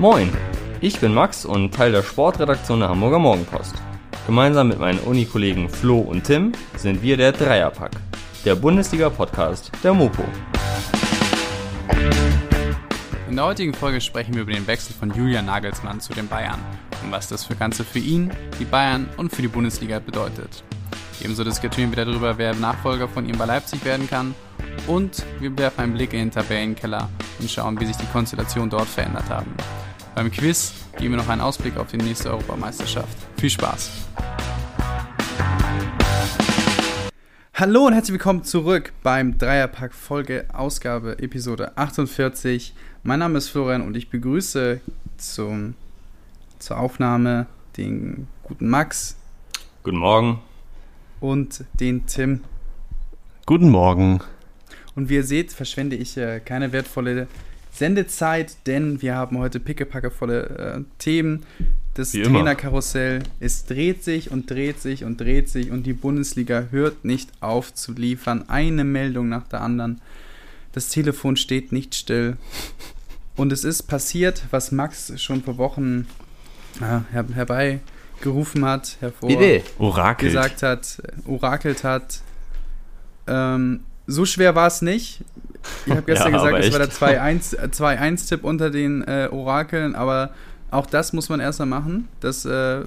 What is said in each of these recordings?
Moin, ich bin Max und Teil der Sportredaktion der Hamburger Morgenpost. Gemeinsam mit meinen Unikollegen Flo und Tim sind wir der Dreierpack, der Bundesliga-Podcast der Mopo. In der heutigen Folge sprechen wir über den Wechsel von Julian Nagelsmann zu den Bayern und was das für Ganze für ihn, die Bayern und für die Bundesliga bedeutet. Ebenso diskutieren wir darüber, wer Nachfolger von ihm bei Leipzig werden kann und wir werfen einen Blick in den Tabellenkeller und schauen, wie sich die Konstellationen dort verändert haben. Beim Quiz geben wir noch einen Ausblick auf die nächste Europameisterschaft. Viel Spaß! Hallo und herzlich willkommen zurück beim Dreierpack Folge Ausgabe Episode 48. Mein Name ist Florian und ich begrüße zum, zur Aufnahme den guten Max. Guten Morgen. Und den Tim. Guten Morgen. Und wie ihr seht, verschwende ich äh, keine wertvolle Sendezeit, denn wir haben heute pickepackevolle äh, Themen. Das Wie Trainerkarussell, es dreht sich und dreht sich und dreht sich und die Bundesliga hört nicht auf zu liefern. Eine Meldung nach der anderen. Das Telefon steht nicht still. Und es ist passiert, was Max schon vor Wochen äh, her herbeigerufen hat, hervor Orakelt. gesagt hat, orakelt hat. Ähm, so schwer war es nicht. Ich habe gestern ja, gesagt, es war der 2-1-Tipp unter den äh, Orakeln, aber auch das muss man erstmal machen. Das, äh,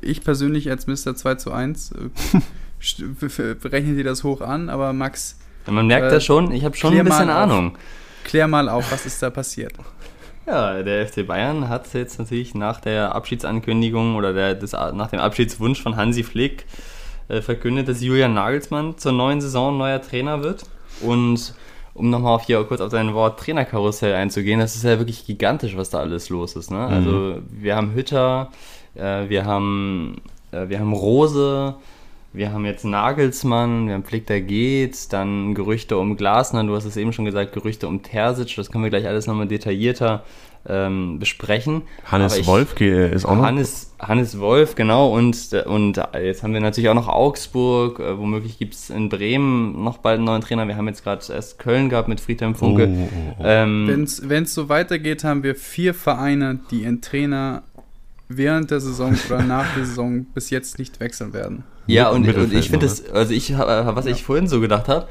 ich persönlich als Mr. 2 zu 1 äh, rechne dir das hoch an, aber Max. Ja, man merkt äh, das schon, ich habe schon ein bisschen Ahnung. Auf, klär mal auf, was ist da passiert. Ja, der FC Bayern hat jetzt natürlich nach der Abschiedsankündigung oder der, des, nach dem Abschiedswunsch von Hansi Flick äh, verkündet, dass Julian Nagelsmann zur neuen Saison neuer Trainer wird. Und um nochmal hier kurz auf dein Wort Trainerkarussell einzugehen, das ist ja wirklich gigantisch, was da alles los ist. Ne? Mhm. Also wir haben Hütter, äh, wir haben äh, wir haben Rose, wir haben jetzt Nagelsmann, wir haben Flick, der geht, dann Gerüchte um Glasner, du hast es eben schon gesagt, Gerüchte um Terzic, das können wir gleich alles nochmal detaillierter ähm, besprechen. Hannes ich, Wolf ist auch noch. Hannes, Hannes Wolf, genau, und, und jetzt haben wir natürlich auch noch Augsburg, äh, womöglich gibt es in Bremen noch bald einen neuen Trainer. Wir haben jetzt gerade erst Köln gehabt mit Friedhelm Funke. Oh, oh, oh. Ähm, Wenn es so weitergeht, haben wir vier Vereine, die ihren Trainer während der Saison oder nach der Saison bis jetzt nicht wechseln werden. Ja, und, und ich finde das, also ich, was ich vorhin so gedacht habe,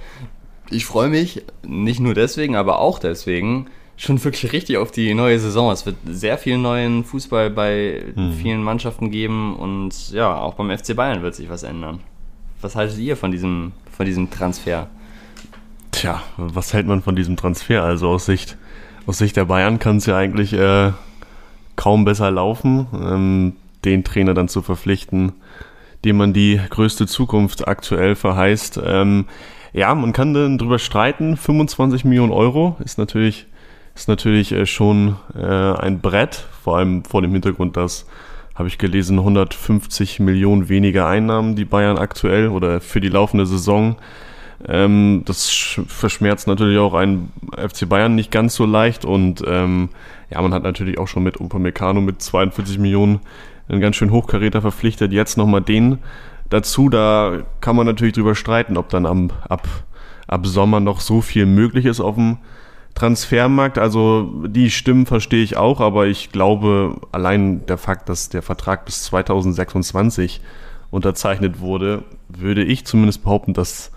ich freue mich nicht nur deswegen, aber auch deswegen schon wirklich richtig auf die neue Saison. Es wird sehr viel neuen Fußball bei mhm. vielen Mannschaften geben und ja, auch beim FC Bayern wird sich was ändern. Was haltet ihr von diesem, von diesem Transfer? Tja, was hält man von diesem Transfer? Also aus Sicht, aus Sicht der Bayern kann es ja eigentlich äh, kaum besser laufen, ähm, den Trainer dann zu verpflichten, dem man die größte Zukunft aktuell verheißt. Ähm, ja, man kann dann drüber streiten. 25 Millionen Euro ist natürlich, ist natürlich äh, schon äh, ein Brett, vor allem vor dem Hintergrund, dass, habe ich gelesen, 150 Millionen weniger Einnahmen die Bayern aktuell oder für die laufende Saison. Ähm, das verschmerzt natürlich auch einen FC Bayern nicht ganz so leicht und ähm, ja, man hat natürlich auch schon mit Upamecano mit 42 Millionen einen ganz schön Hochkaräter verpflichtet. Jetzt nochmal den dazu. Da kann man natürlich drüber streiten, ob dann am, ab, ab Sommer noch so viel möglich ist auf dem Transfermarkt. Also die Stimmen verstehe ich auch, aber ich glaube, allein der Fakt, dass der Vertrag bis 2026 unterzeichnet wurde, würde ich zumindest behaupten, dass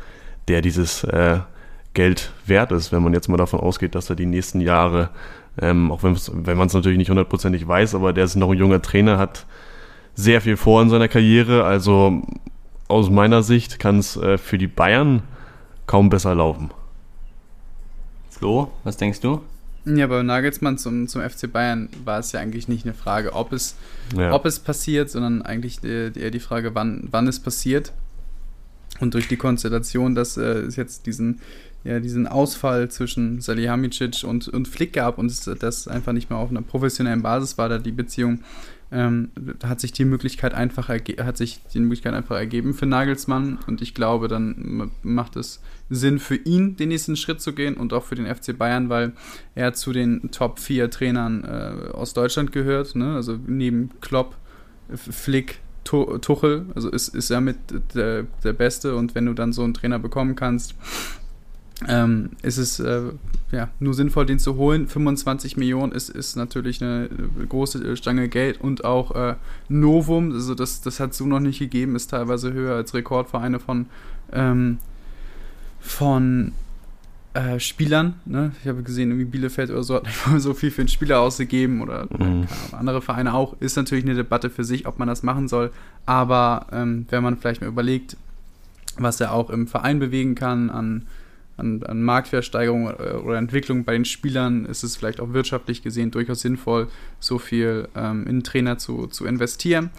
der dieses äh, Geld wert ist, wenn man jetzt mal davon ausgeht, dass er die nächsten Jahre, ähm, auch wenn man es natürlich nicht hundertprozentig weiß, aber der ist noch ein junger Trainer, hat sehr viel vor in seiner Karriere. Also aus meiner Sicht kann es äh, für die Bayern kaum besser laufen. Flo, was denkst du? Ja, bei Nagelsmann zum, zum FC Bayern war es ja eigentlich nicht eine Frage, ob es, ja. ob es passiert, sondern eigentlich eher die Frage, wann, wann es passiert. Und durch die Konstellation, dass äh, es jetzt diesen, ja, diesen Ausfall zwischen Salihamidzic und, und Flick gab und das einfach nicht mehr auf einer professionellen Basis war, da die Beziehung ähm, hat sich die Möglichkeit einfach hat sich die Möglichkeit einfach ergeben für Nagelsmann und ich glaube, dann macht es Sinn für ihn, den nächsten Schritt zu gehen und auch für den FC Bayern, weil er zu den Top 4 Trainern äh, aus Deutschland gehört, ne? also neben Klopp, Flick, Tuchel, also ist, ist er mit der, der Beste und wenn du dann so einen Trainer bekommen kannst, ähm, ist es äh, ja, nur sinnvoll, den zu holen. 25 Millionen ist, ist natürlich eine große Stange Geld und auch äh, Novum, also das, das hat es so noch nicht gegeben, ist teilweise höher als Rekordvereine von, ähm, von äh, Spielern. Ne? Ich habe gesehen, irgendwie Bielefeld oder so hat nicht mal so viel für einen Spieler ausgegeben oder mhm. andere Vereine auch. Ist natürlich eine Debatte für sich, ob man das machen soll. Aber ähm, wenn man vielleicht mal überlegt, was er auch im Verein bewegen kann an an, an Marktwertsteigerung äh, oder Entwicklung bei den Spielern ist es vielleicht auch wirtschaftlich gesehen durchaus sinnvoll, so viel ähm, in Trainer zu, zu investieren.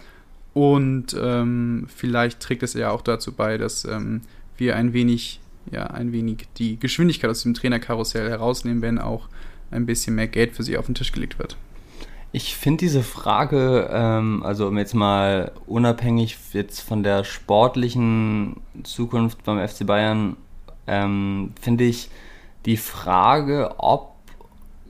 Und ähm, vielleicht trägt es ja auch dazu bei, dass ähm, wir ein wenig, ja, ein wenig die Geschwindigkeit aus dem Trainerkarussell herausnehmen, wenn auch ein bisschen mehr Geld für sie auf den Tisch gelegt wird. Ich finde diese Frage, ähm, also jetzt mal unabhängig jetzt von der sportlichen Zukunft beim FC Bayern ähm, finde ich die Frage, ob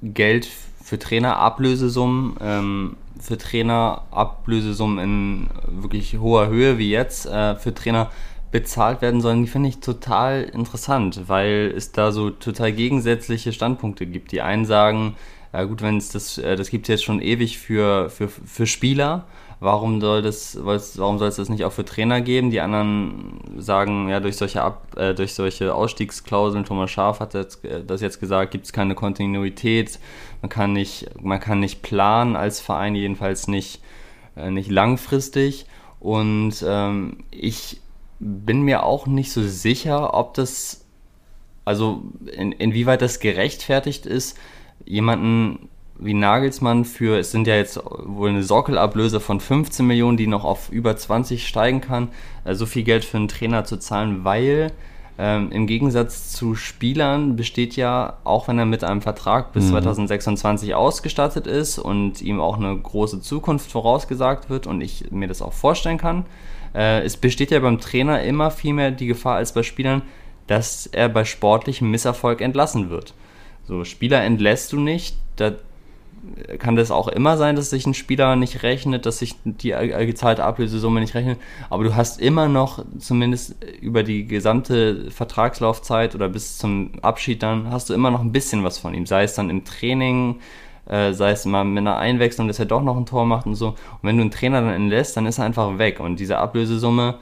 Geld für Trainerablösesummen, ähm, für Trainerablösesummen in wirklich hoher Höhe wie jetzt, äh, für Trainer bezahlt werden sollen, die finde ich total interessant, weil es da so total gegensätzliche Standpunkte gibt. Die einen sagen, ja gut, wenn es das, äh, das gibt es jetzt schon ewig für, für, für Spieler, warum soll das, warum soll es das nicht auch für Trainer geben? Die anderen sagen, ja, durch solche, Ab, äh, durch solche Ausstiegsklauseln, Thomas Schaaf hat das, äh, das jetzt gesagt, gibt es keine Kontinuität, man kann nicht, man kann nicht planen als Verein, jedenfalls nicht, äh, nicht langfristig. Und ähm, ich bin mir auch nicht so sicher, ob das, also in, inwieweit das gerechtfertigt ist, jemanden wie Nagelsmann für, es sind ja jetzt wohl eine Sockelablöse von 15 Millionen, die noch auf über 20 steigen kann, äh, so viel Geld für einen Trainer zu zahlen, weil ähm, im Gegensatz zu Spielern besteht ja, auch wenn er mit einem Vertrag bis mhm. 2026 ausgestattet ist und ihm auch eine große Zukunft vorausgesagt wird und ich mir das auch vorstellen kann, äh, es besteht ja beim Trainer immer viel mehr die Gefahr als bei Spielern, dass er bei sportlichem Misserfolg entlassen wird. So, Spieler entlässt du nicht, da kann das auch immer sein, dass sich ein Spieler nicht rechnet, dass sich die gezahlte Ablösesumme nicht rechnet, aber du hast immer noch, zumindest über die gesamte Vertragslaufzeit oder bis zum Abschied dann, hast du immer noch ein bisschen was von ihm, sei es dann im Training, äh, sei es mal mit einer Einwechslung, dass er doch noch ein Tor macht und so. Und wenn du einen Trainer dann entlässt, dann ist er einfach weg. Und diese Ablösesumme,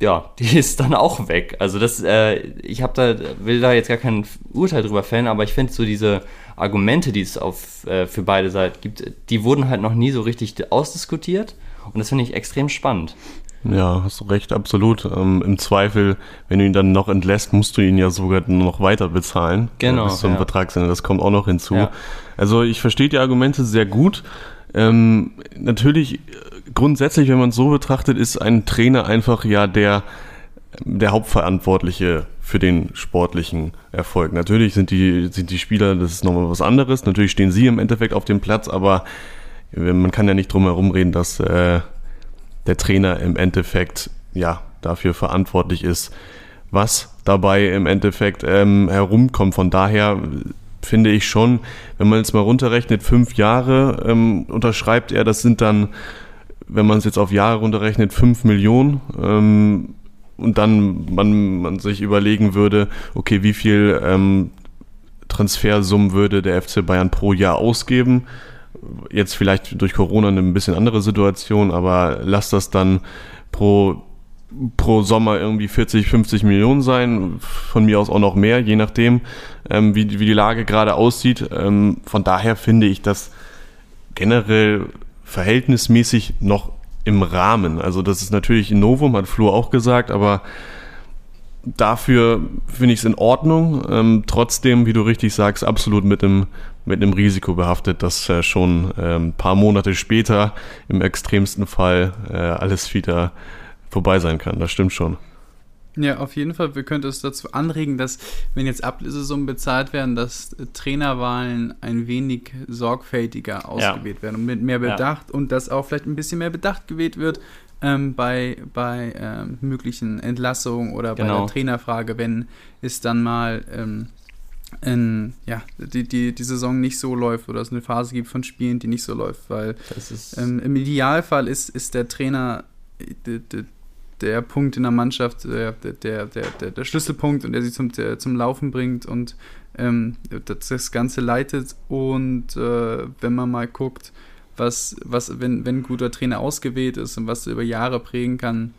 ja, die ist dann auch weg. Also das, äh, ich habe da, will da jetzt gar kein Urteil drüber fällen, aber ich finde so diese Argumente, die es auf, äh, für beide Seiten gibt, die wurden halt noch nie so richtig ausdiskutiert und das finde ich extrem spannend. Ja, hast du recht, absolut. Ähm, Im Zweifel, wenn du ihn dann noch entlässt, musst du ihn ja sogar noch weiter bezahlen. Genau. Bis zum ja. Vertragsende, das kommt auch noch hinzu. Ja. Also ich verstehe die Argumente sehr gut. Ähm, natürlich, äh, grundsätzlich, wenn man es so betrachtet, ist ein Trainer einfach ja der, der Hauptverantwortliche für den sportlichen Erfolg. Natürlich sind die, sind die Spieler, das ist nochmal was anderes. Natürlich stehen sie im Endeffekt auf dem Platz, aber man kann ja nicht drum herum reden, dass äh, der Trainer im Endeffekt ja dafür verantwortlich ist, was dabei im Endeffekt ähm, herumkommt. Von daher finde ich schon, wenn man jetzt mal runterrechnet, fünf Jahre ähm, unterschreibt er, das sind dann, wenn man es jetzt auf Jahre runterrechnet, fünf Millionen. Ähm, und dann man, man sich überlegen würde, okay, wie viel ähm, Transfersummen würde der FC Bayern pro Jahr ausgeben? Jetzt vielleicht durch Corona eine ein bisschen andere Situation, aber lass das dann pro, pro Sommer irgendwie 40, 50 Millionen sein, von mir aus auch noch mehr, je nachdem, ähm, wie, wie die Lage gerade aussieht. Ähm, von daher finde ich das generell verhältnismäßig noch im Rahmen. Also das ist natürlich ein Novum, hat Flo auch gesagt, aber dafür finde ich es in Ordnung. Ähm, trotzdem, wie du richtig sagst, absolut mit einem, mit einem Risiko behaftet, dass äh, schon ein ähm, paar Monate später im extremsten Fall äh, alles wieder vorbei sein kann. Das stimmt schon. Ja, auf jeden Fall. Wir könnten es dazu anregen, dass, wenn jetzt Ablösesummen bezahlt werden, dass Trainerwahlen ein wenig sorgfältiger ausgewählt ja. werden und mit mehr Bedacht ja. und dass auch vielleicht ein bisschen mehr Bedacht gewählt wird ähm, bei, bei ähm, möglichen Entlassungen oder genau. bei der Trainerfrage, wenn es dann mal ähm, in, ja, die, die, die Saison nicht so läuft oder es eine Phase gibt von Spielen, die nicht so läuft, weil ähm, im Idealfall ist, ist der Trainer, der Punkt in der Mannschaft, der, der, der, der, Schlüsselpunkt und der sie zum, zum Laufen bringt und ähm, das, das Ganze leitet. Und äh, wenn man mal guckt, was, was wenn, wenn ein guter Trainer ausgewählt ist und was über Jahre prägen kann,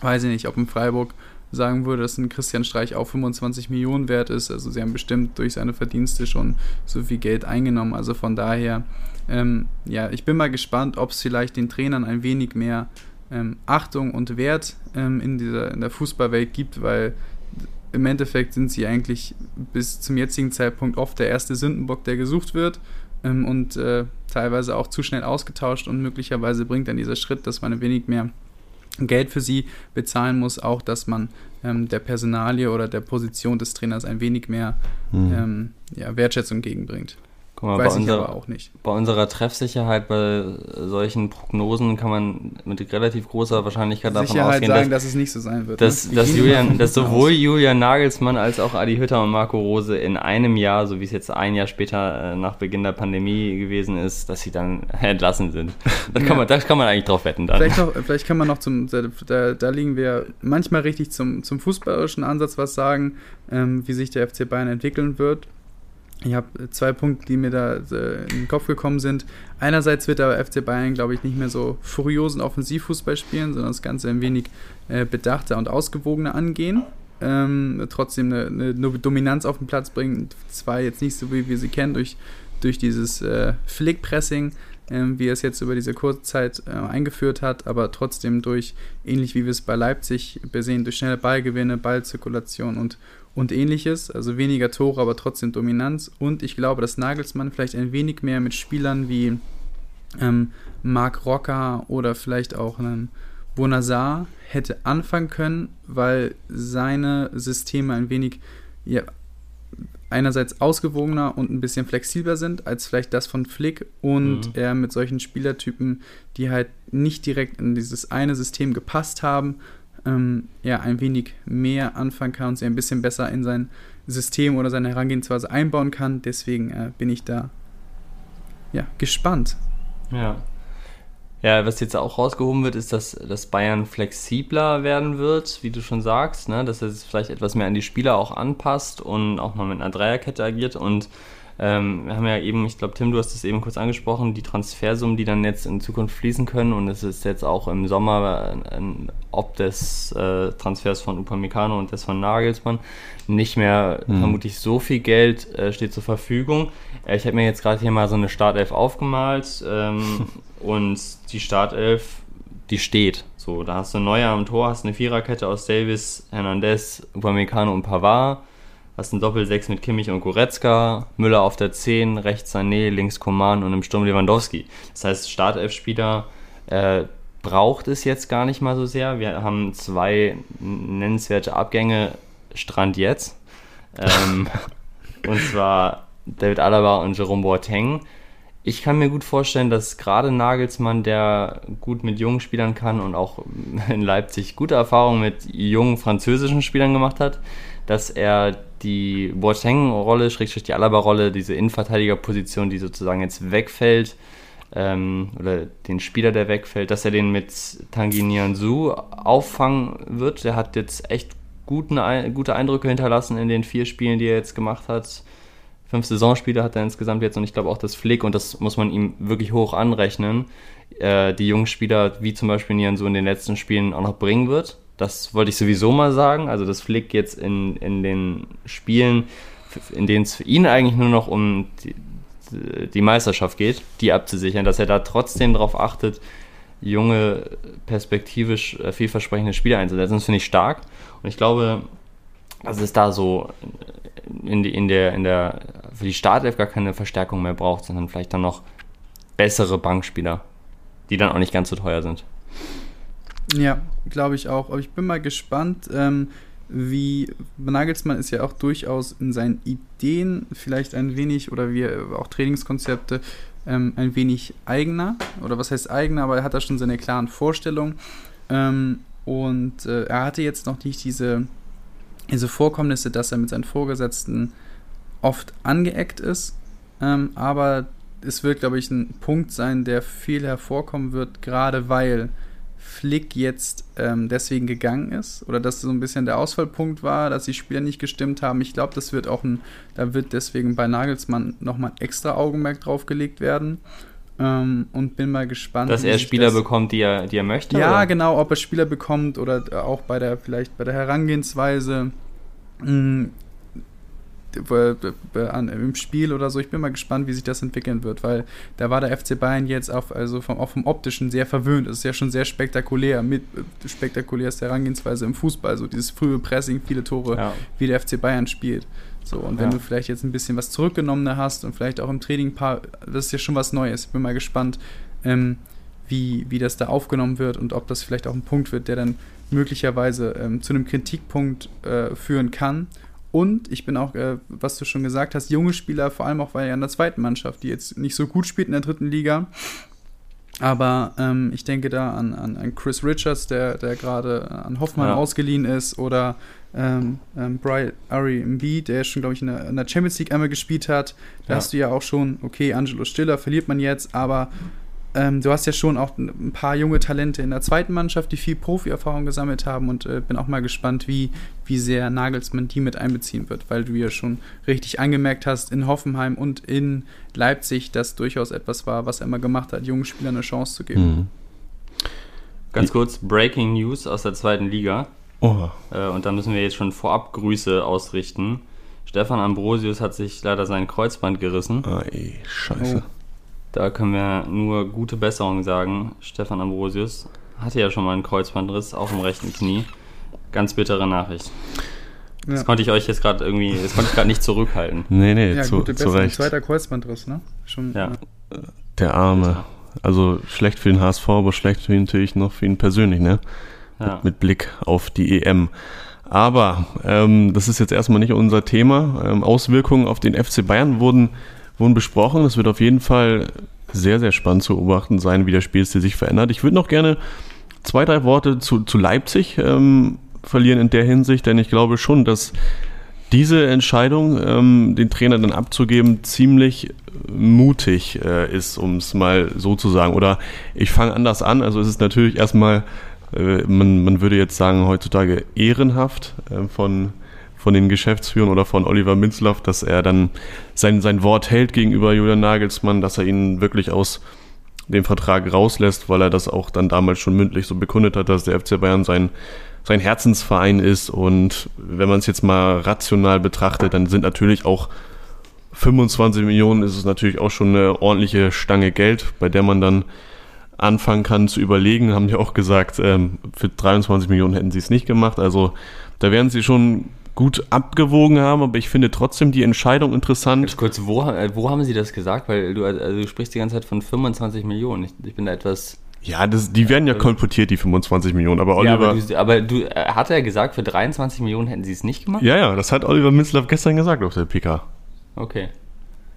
weiß ich nicht, ob in Freiburg sagen würde, dass ein Christian Streich auch 25 Millionen wert ist. Also sie haben bestimmt durch seine Verdienste schon so viel Geld eingenommen. Also von daher, ähm, ja, ich bin mal gespannt, ob es vielleicht den Trainern ein wenig mehr ähm, Achtung und Wert ähm, in, dieser, in der Fußballwelt gibt, weil im Endeffekt sind sie eigentlich bis zum jetzigen Zeitpunkt oft der erste Sündenbock, der gesucht wird ähm, und äh, teilweise auch zu schnell ausgetauscht und möglicherweise bringt dann dieser Schritt, dass man ein wenig mehr Geld für sie bezahlen muss, auch dass man ähm, der Personalie oder der Position des Trainers ein wenig mehr mhm. ähm, ja, Wertschätzung gegenbringt. Mal, Weiß ich unserer. Bei unserer Treffsicherheit bei solchen Prognosen kann man mit relativ großer Wahrscheinlichkeit davon Sicherheit ausgehen, sagen, dass, dass, es nicht so sein wird. Dass, ne? dass, Julian, dass sowohl Julian Nagelsmann als auch Adi Hütter und Marco Rose in einem Jahr, so wie es jetzt ein Jahr später äh, nach Beginn der Pandemie gewesen ist, dass sie dann entlassen sind. Da kann, ja. man, da kann man eigentlich drauf wetten dann. Vielleicht, noch, vielleicht kann man noch zum, da, da liegen wir manchmal richtig zum, zum fußballerischen Ansatz was sagen, ähm, wie sich der FC Bayern entwickeln wird ich habe zwei Punkte, die mir da äh, in den Kopf gekommen sind. Einerseits wird der FC Bayern, glaube ich, nicht mehr so furiosen Offensivfußball spielen, sondern das Ganze ein wenig äh, bedachter und ausgewogener angehen. Ähm, trotzdem eine, eine, Dominanz auf den Platz bringen. Zwar jetzt nicht so, wie wir sie kennen, durch, durch dieses äh, Flickpressing, äh, wie er es jetzt über diese kurze Zeit äh, eingeführt hat, aber trotzdem durch, ähnlich wie wir es bei Leipzig sehen, durch schnelle Ballgewinne, Ballzirkulation und und ähnliches. Also weniger Tore, aber trotzdem Dominanz. Und ich glaube, dass Nagelsmann vielleicht ein wenig mehr mit Spielern wie ähm, Marc Rocker oder vielleicht auch einen Bonazar hätte anfangen können, weil seine Systeme ein wenig ja, einerseits ausgewogener und ein bisschen flexibler sind als vielleicht das von Flick und mhm. er mit solchen Spielertypen, die halt nicht direkt in dieses eine System gepasst haben, ähm, ja, ein wenig mehr anfangen kann und sie ein bisschen besser in sein System oder seine Herangehensweise einbauen kann. Deswegen äh, bin ich da ja, gespannt. Ja. Ja, was jetzt auch rausgehoben wird, ist, dass, dass Bayern flexibler werden wird, wie du schon sagst, ne? dass er sich vielleicht etwas mehr an die Spieler auch anpasst und auch mal mit einer Dreierkette agiert und ähm, wir haben ja eben, ich glaube, Tim, du hast es eben kurz angesprochen, die Transfersummen, die dann jetzt in Zukunft fließen können. Und es ist jetzt auch im Sommer, äh, ob des äh, Transfers von Upamecano und des von Nagelsmann, nicht mehr mhm. vermutlich so viel Geld äh, steht zur Verfügung. Äh, ich habe mir jetzt gerade hier mal so eine Startelf aufgemalt ähm, und die Startelf, die steht. So, da hast du Neuer am Tor, hast eine Viererkette aus Davis, Hernandez, Upamecano und Pavard Hast ein Doppel-6 mit Kimmich und Goretzka, Müller auf der 10, rechts Sané, links Koman und im Sturm Lewandowski. Das heißt, Startelf-Spieler äh, braucht es jetzt gar nicht mal so sehr. Wir haben zwei nennenswerte Abgänge, Strand jetzt. Ähm, und zwar David Alaba und Jerome Boateng. Ich kann mir gut vorstellen, dass gerade Nagelsmann, der gut mit jungen Spielern kann und auch in Leipzig gute Erfahrungen mit jungen französischen Spielern gemacht hat, dass er die Boateng-Rolle, Schrägstrich die Alaba-Rolle, diese Innenverteidiger-Position, die sozusagen jetzt wegfällt, ähm, oder den Spieler, der wegfällt, dass er den mit Tanguy Nianzou auffangen wird. Der hat jetzt echt guten, gute Eindrücke hinterlassen in den vier Spielen, die er jetzt gemacht hat. Fünf Saisonspiele hat er insgesamt jetzt und ich glaube auch das Flick, und das muss man ihm wirklich hoch anrechnen, äh, die jungen Spieler, wie zum Beispiel Nianzou in den letzten Spielen auch noch bringen wird. Das wollte ich sowieso mal sagen. Also, dass Flick jetzt in, in den Spielen, in denen es für ihn eigentlich nur noch um die, die Meisterschaft geht, die abzusichern, dass er da trotzdem darauf achtet, junge, perspektivisch äh, vielversprechende Spieler einzusetzen. Das finde ich stark. Und ich glaube, dass es da so in, die, in, der, in der, für die Startelf gar keine Verstärkung mehr braucht, sondern vielleicht dann noch bessere Bankspieler, die dann auch nicht ganz so teuer sind. Ja, glaube ich auch. Aber ich bin mal gespannt, ähm, wie Nagelsmann ist ja auch durchaus in seinen Ideen vielleicht ein wenig oder wie auch Trainingskonzepte ähm, ein wenig eigener. Oder was heißt eigener, aber er hat da schon seine klaren Vorstellungen. Ähm, und äh, er hatte jetzt noch nicht diese, diese Vorkommnisse, dass er mit seinen Vorgesetzten oft angeeckt ist. Ähm, aber es wird, glaube ich, ein Punkt sein, der viel hervorkommen wird, gerade weil Flick jetzt ähm, deswegen gegangen ist oder dass so ein bisschen der Ausfallpunkt war, dass die Spieler nicht gestimmt haben. Ich glaube, das wird auch ein, da wird deswegen bei Nagelsmann nochmal ein extra Augenmerk drauf gelegt werden. Ähm, und bin mal gespannt. Dass er Spieler das, bekommt, die er, die er möchte? Ja, oder? genau, ob er Spieler bekommt oder auch bei der, vielleicht bei der Herangehensweise. Im Spiel oder so. Ich bin mal gespannt, wie sich das entwickeln wird, weil da war der FC Bayern jetzt auf, also vom, auch vom optischen sehr verwöhnt. Es ist ja schon sehr spektakulär, mit spektakulär ist der Herangehensweise im Fußball, so dieses frühe Pressing, viele Tore, ja. wie der FC Bayern spielt. So, und wenn ja. du vielleicht jetzt ein bisschen was zurückgenommener hast und vielleicht auch im Training ein paar, das ist ja schon was Neues. Ich bin mal gespannt, ähm, wie, wie das da aufgenommen wird und ob das vielleicht auch ein Punkt wird, der dann möglicherweise ähm, zu einem Kritikpunkt äh, führen kann und ich bin auch, äh, was du schon gesagt hast, junge Spieler, vor allem auch weil ja in der zweiten Mannschaft, die jetzt nicht so gut spielt in der dritten Liga. Aber ähm, ich denke da an, an, an, Chris Richards, der, der gerade an Hoffmann ja. ausgeliehen ist, oder ähm, ähm, Brian Ari Embiid, der schon, glaube ich, in der, in der, Champions League einmal gespielt hat. Da ja. hast du ja auch schon, okay, Angelo Stiller verliert man jetzt, aber ähm, du hast ja schon auch ein paar junge Talente in der zweiten Mannschaft, die viel Profi-Erfahrung gesammelt haben und äh, bin auch mal gespannt, wie, wie sehr Nagelsmann die mit einbeziehen wird, weil du ja schon richtig angemerkt hast, in Hoffenheim und in Leipzig das durchaus etwas war, was er immer gemacht hat, jungen Spielern eine Chance zu geben. Mhm. Ganz kurz, Breaking News aus der zweiten Liga. Oh. Äh, und da müssen wir jetzt schon vorab Grüße ausrichten. Stefan Ambrosius hat sich leider sein Kreuzband gerissen. Ey, scheiße. Oh. Da können wir nur gute Besserung sagen. Stefan Ambrosius hatte ja schon mal einen Kreuzbandriss, auch im rechten Knie. Ganz bittere Nachricht. Das ja. konnte ich euch jetzt gerade irgendwie, das konnte ich gerade nicht zurückhalten. Nee, nee, ja, zu, gute zu Recht. Zweiter Kreuzbandriss, ne? Schon, ja. Der Arme. Also schlecht für den HSV, aber schlecht für ihn natürlich noch für ihn persönlich, ne? Ja. Mit, mit Blick auf die EM. Aber ähm, das ist jetzt erstmal nicht unser Thema. Ähm, Auswirkungen auf den FC Bayern wurden wurden besprochen. Es wird auf jeden Fall sehr, sehr spannend zu beobachten sein, wie der Spielstil sich verändert. Ich würde noch gerne zwei, drei Worte zu, zu Leipzig ähm, verlieren in der Hinsicht, denn ich glaube schon, dass diese Entscheidung, ähm, den Trainer dann abzugeben, ziemlich mutig äh, ist, um es mal so zu sagen. Oder ich fange anders an. Also es ist natürlich erstmal, äh, man, man würde jetzt sagen, heutzutage ehrenhaft äh, von von den Geschäftsführern oder von Oliver Minzlaff, dass er dann sein, sein Wort hält gegenüber Julian Nagelsmann, dass er ihn wirklich aus dem Vertrag rauslässt, weil er das auch dann damals schon mündlich so bekundet hat, dass der FC Bayern sein, sein Herzensverein ist. Und wenn man es jetzt mal rational betrachtet, dann sind natürlich auch 25 Millionen ist es natürlich auch schon eine ordentliche Stange Geld, bei der man dann anfangen kann zu überlegen. Haben ja auch gesagt, ähm, für 23 Millionen hätten sie es nicht gemacht. Also da werden sie schon gut abgewogen haben, aber ich finde trotzdem die Entscheidung interessant. Ganz kurz, wo, äh, wo haben Sie das gesagt? Weil du, also du sprichst die ganze Zeit von 25 Millionen. Ich, ich bin da etwas. Ja, das, die werden ja kolportiert, die 25 Millionen. Aber Oliver. Ja, aber, du, aber du, äh, hat er gesagt, für 23 Millionen hätten sie es nicht gemacht? Ja, ja, das hat Oliver Minzlaff gestern gesagt auf der PK. Okay.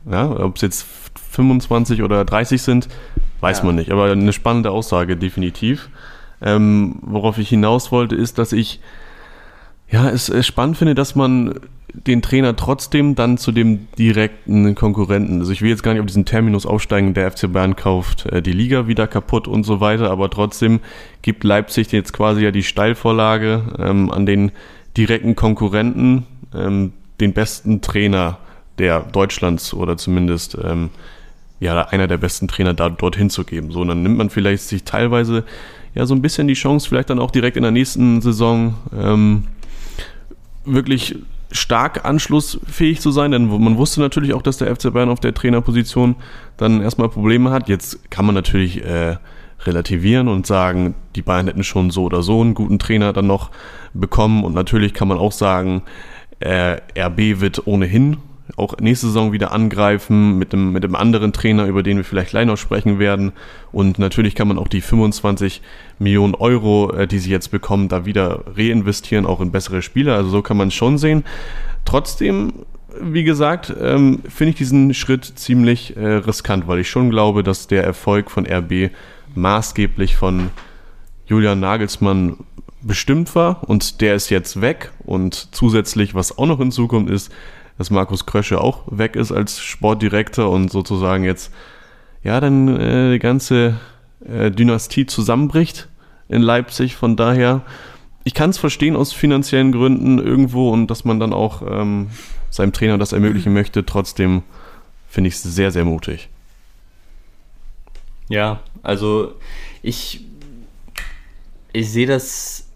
Ja, ob es jetzt 25 oder 30 sind, weiß ja. man nicht. Aber eine spannende Aussage, definitiv. Ähm, worauf ich hinaus wollte, ist, dass ich ja, es ist spannend finde, dass man den Trainer trotzdem dann zu dem direkten Konkurrenten, also ich will jetzt gar nicht auf diesen Terminus aufsteigen, der FC Bayern kauft äh, die Liga wieder kaputt und so weiter, aber trotzdem gibt Leipzig jetzt quasi ja die Steilvorlage ähm, an den direkten Konkurrenten, ähm, den besten Trainer der Deutschlands oder zumindest ähm, ja einer der besten Trainer da dorthin zu geben. So, und dann nimmt man vielleicht sich teilweise ja so ein bisschen die Chance, vielleicht dann auch direkt in der nächsten Saison ähm, wirklich stark anschlussfähig zu sein, denn man wusste natürlich auch, dass der FC Bayern auf der Trainerposition dann erstmal Probleme hat. Jetzt kann man natürlich äh, relativieren und sagen, die Bayern hätten schon so oder so einen guten Trainer dann noch bekommen und natürlich kann man auch sagen, äh, RB wird ohnehin auch nächste Saison wieder angreifen mit einem, mit einem anderen Trainer, über den wir vielleicht gleich noch sprechen werden. Und natürlich kann man auch die 25 Millionen Euro, äh, die sie jetzt bekommen, da wieder reinvestieren, auch in bessere Spieler. Also so kann man es schon sehen. Trotzdem, wie gesagt, ähm, finde ich diesen Schritt ziemlich äh, riskant, weil ich schon glaube, dass der Erfolg von RB maßgeblich von Julian Nagelsmann bestimmt war und der ist jetzt weg und zusätzlich, was auch noch hinzukommt, ist, dass Markus Krösche auch weg ist als Sportdirektor und sozusagen jetzt ja dann äh, die ganze äh, Dynastie zusammenbricht. in Leipzig. Von daher, ich kann es verstehen aus finanziellen Gründen irgendwo und dass man dann auch ähm, seinem Trainer das ermöglichen möchte. Trotzdem finde ich es sehr, sehr mutig. Ja, also ich, ich sehe das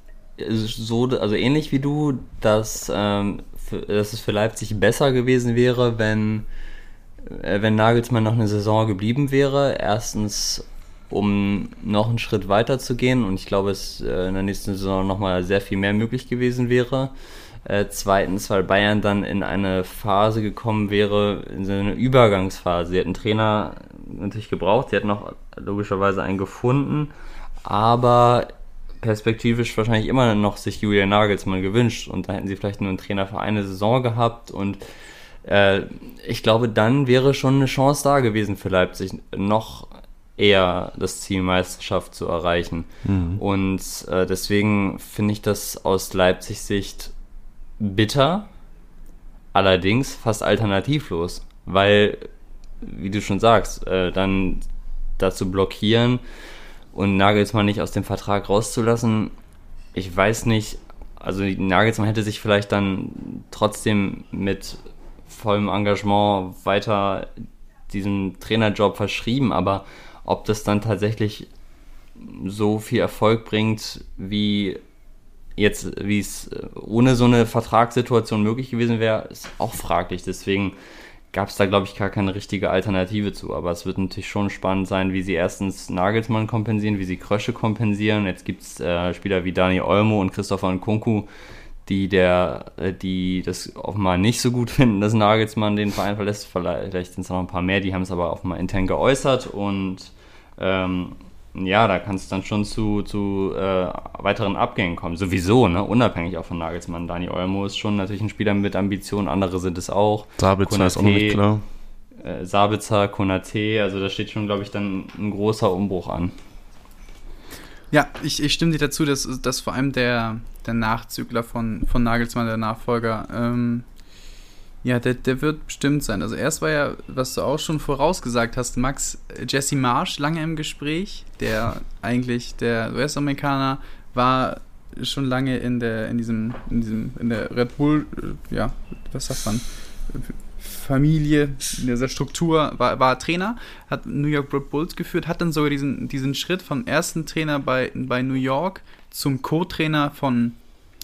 so, also ähnlich wie du, dass, ähm, dass es für Leipzig besser gewesen wäre, wenn, äh, wenn Nagelsmann noch eine Saison geblieben wäre. Erstens, um noch einen Schritt weiter zu gehen und ich glaube, es äh, in der nächsten Saison nochmal sehr viel mehr möglich gewesen wäre. Äh, zweitens, weil Bayern dann in eine Phase gekommen wäre, in so eine Übergangsphase. Sie hätten Trainer natürlich gebraucht, sie hätten noch logischerweise einen gefunden, aber perspektivisch wahrscheinlich immer noch sich Julian Nagelsmann gewünscht und da hätten sie vielleicht nur einen Trainer für eine Saison gehabt und äh, ich glaube, dann wäre schon eine Chance da gewesen für Leipzig, noch eher das Ziel Meisterschaft zu erreichen. Mhm. Und äh, deswegen finde ich das aus Leipzig Sicht bitter, allerdings fast alternativlos, weil, wie du schon sagst, äh, dann dazu blockieren und Nagelsmann nicht aus dem Vertrag rauszulassen, ich weiß nicht, also Nagelsmann hätte sich vielleicht dann trotzdem mit vollem Engagement weiter diesem Trainerjob verschrieben, aber ob das dann tatsächlich so viel Erfolg bringt, wie jetzt, wie es ohne so eine Vertragssituation möglich gewesen wäre, ist auch fraglich. Deswegen gab es da, glaube ich, gar keine richtige Alternative zu. Aber es wird natürlich schon spannend sein, wie sie erstens Nagelsmann kompensieren, wie sie Krösche kompensieren. Jetzt gibt es äh, Spieler wie Dani Olmo und Christopher Nkunku, die, der, äh, die das offenbar nicht so gut finden, dass Nagelsmann den Verein verlässt. Vielleicht sind es noch ein paar mehr, die haben es aber offenbar intern geäußert. Und ähm, ja, da kann es dann schon zu, zu äh, weiteren Abgängen kommen. Sowieso, ne? unabhängig auch von Nagelsmann. Dani Olmo ist schon natürlich ein Spieler mit Ambitionen, andere sind es auch. Sabitzer Konate, ist auch noch nicht klar. Äh, Sabitzer, Konate, also da steht schon, glaube ich, dann ein großer Umbruch an. Ja, ich, ich stimme dir dazu, dass, dass vor allem der, der Nachzügler von, von Nagelsmann, der Nachfolger, ähm, ja, der, der wird bestimmt sein. Also erst war ja, was du auch schon vorausgesagt hast, Max, Jesse Marsch lange im Gespräch, der eigentlich, der US-Amerikaner, war schon lange in der, in diesem, in diesem, in der Red Bull, äh, ja, was sagt man, Familie, in dieser Struktur, war, war Trainer, hat New York Red Bulls geführt, hat dann sogar diesen, diesen Schritt vom ersten Trainer bei, bei New York zum Co-Trainer von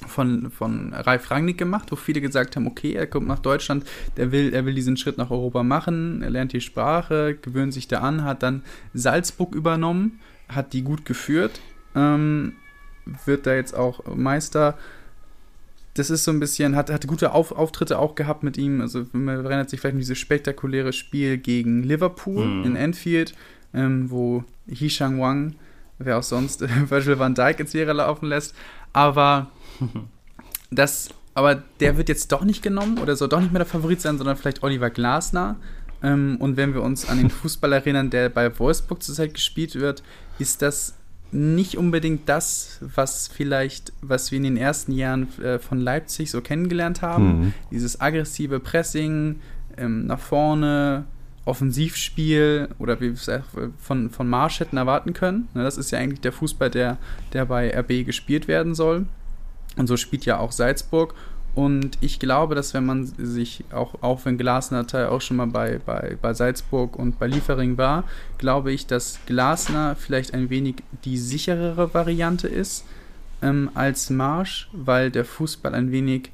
von, von Ralf Rangnick gemacht, wo viele gesagt haben, okay, er kommt nach Deutschland, der will, er will diesen Schritt nach Europa machen, er lernt die Sprache, gewöhnt sich da an, hat dann Salzburg übernommen, hat die gut geführt, ähm, wird da jetzt auch Meister. Das ist so ein bisschen, hat, hat gute Auf, Auftritte auch gehabt mit ihm. Also man erinnert sich vielleicht an dieses spektakuläre Spiel gegen Liverpool mhm. in Anfield, ähm, wo Hishang Wang, wer auch sonst, Virgil van Dijk ins Leere laufen lässt. Aber das, aber der wird jetzt doch nicht genommen oder soll doch nicht mehr der Favorit sein, sondern vielleicht Oliver Glasner. Ähm, und wenn wir uns an den Fußball erinnern, der bei Wolfsburg zurzeit gespielt wird, ist das nicht unbedingt das, was vielleicht, was wir in den ersten Jahren äh, von Leipzig so kennengelernt haben. Mhm. Dieses aggressive Pressing ähm, nach vorne, Offensivspiel oder wie wir es von, von Marsch hätten erwarten können. Ne, das ist ja eigentlich der Fußball, der, der bei RB gespielt werden soll. Und so spielt ja auch Salzburg. Und ich glaube, dass wenn man sich, auch, auch wenn Glasner Teil auch schon mal bei, bei, bei Salzburg und bei Liefering war, glaube ich, dass Glasner vielleicht ein wenig die sicherere Variante ist ähm, als Marsch, weil der Fußball ein wenig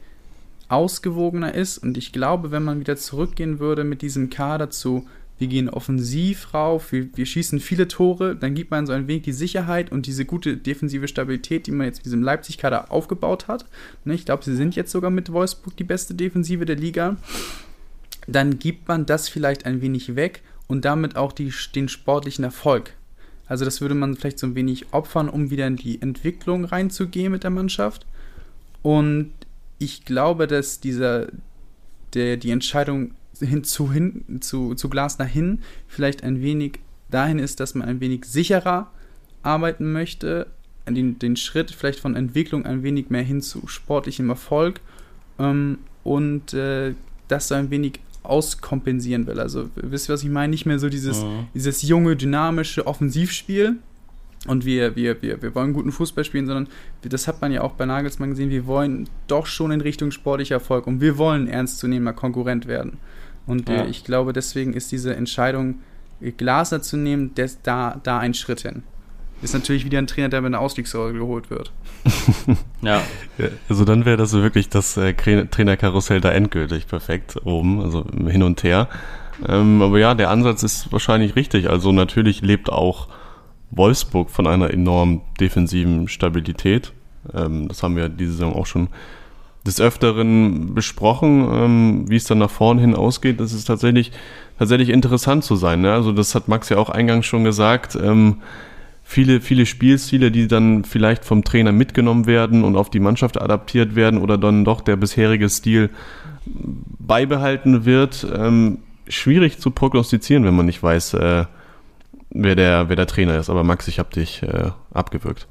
ausgewogener ist. Und ich glaube, wenn man wieder zurückgehen würde mit diesem Kader zu wir gehen offensiv rauf, wir, wir, schießen viele Tore, dann gibt man so ein wenig die Sicherheit und diese gute defensive Stabilität, die man jetzt mit diesem Leipzig-Kader aufgebaut hat. Ne, ich glaube, sie sind jetzt sogar mit Wolfsburg die beste Defensive der Liga. Dann gibt man das vielleicht ein wenig weg und damit auch die, den sportlichen Erfolg. Also das würde man vielleicht so ein wenig opfern, um wieder in die Entwicklung reinzugehen mit der Mannschaft. Und ich glaube, dass dieser, der, die Entscheidung hin zu, hin, zu, zu Glasner hin vielleicht ein wenig dahin ist, dass man ein wenig sicherer arbeiten möchte, den, den Schritt vielleicht von Entwicklung ein wenig mehr hin zu sportlichem Erfolg ähm, und äh, das so ein wenig auskompensieren will. Also wisst ihr, was ich meine? Nicht mehr so dieses, mhm. dieses junge, dynamische Offensivspiel, und wir, wir, wir, wir wollen guten Fußball spielen, sondern das hat man ja auch bei Nagelsmann gesehen, wir wollen doch schon in Richtung sportlicher Erfolg und wir wollen ernstzunehmender Konkurrent werden. Und ja. ich glaube, deswegen ist diese Entscheidung, Glaser zu nehmen, des, da, da ein Schritt hin. Ist natürlich wieder ein Trainer, der mit einer Ausstiegsrolle geholt wird. ja. Also dann wäre das wirklich das äh, Trainerkarussell da endgültig perfekt oben, also hin und her. Ähm, aber ja, der Ansatz ist wahrscheinlich richtig. Also natürlich lebt auch Wolfsburg von einer enorm defensiven Stabilität. Ähm, das haben wir diese Saison auch schon des Öfteren besprochen, ähm, wie es dann nach vorne hin ausgeht. Das ist tatsächlich, tatsächlich interessant zu sein. Ne? Also das hat Max ja auch eingangs schon gesagt. Ähm, viele, viele Spielstile, die dann vielleicht vom Trainer mitgenommen werden und auf die Mannschaft adaptiert werden oder dann doch der bisherige Stil beibehalten wird. Ähm, schwierig zu prognostizieren, wenn man nicht weiß, äh, wer, der, wer der Trainer ist. Aber Max, ich habe dich äh, abgewürgt.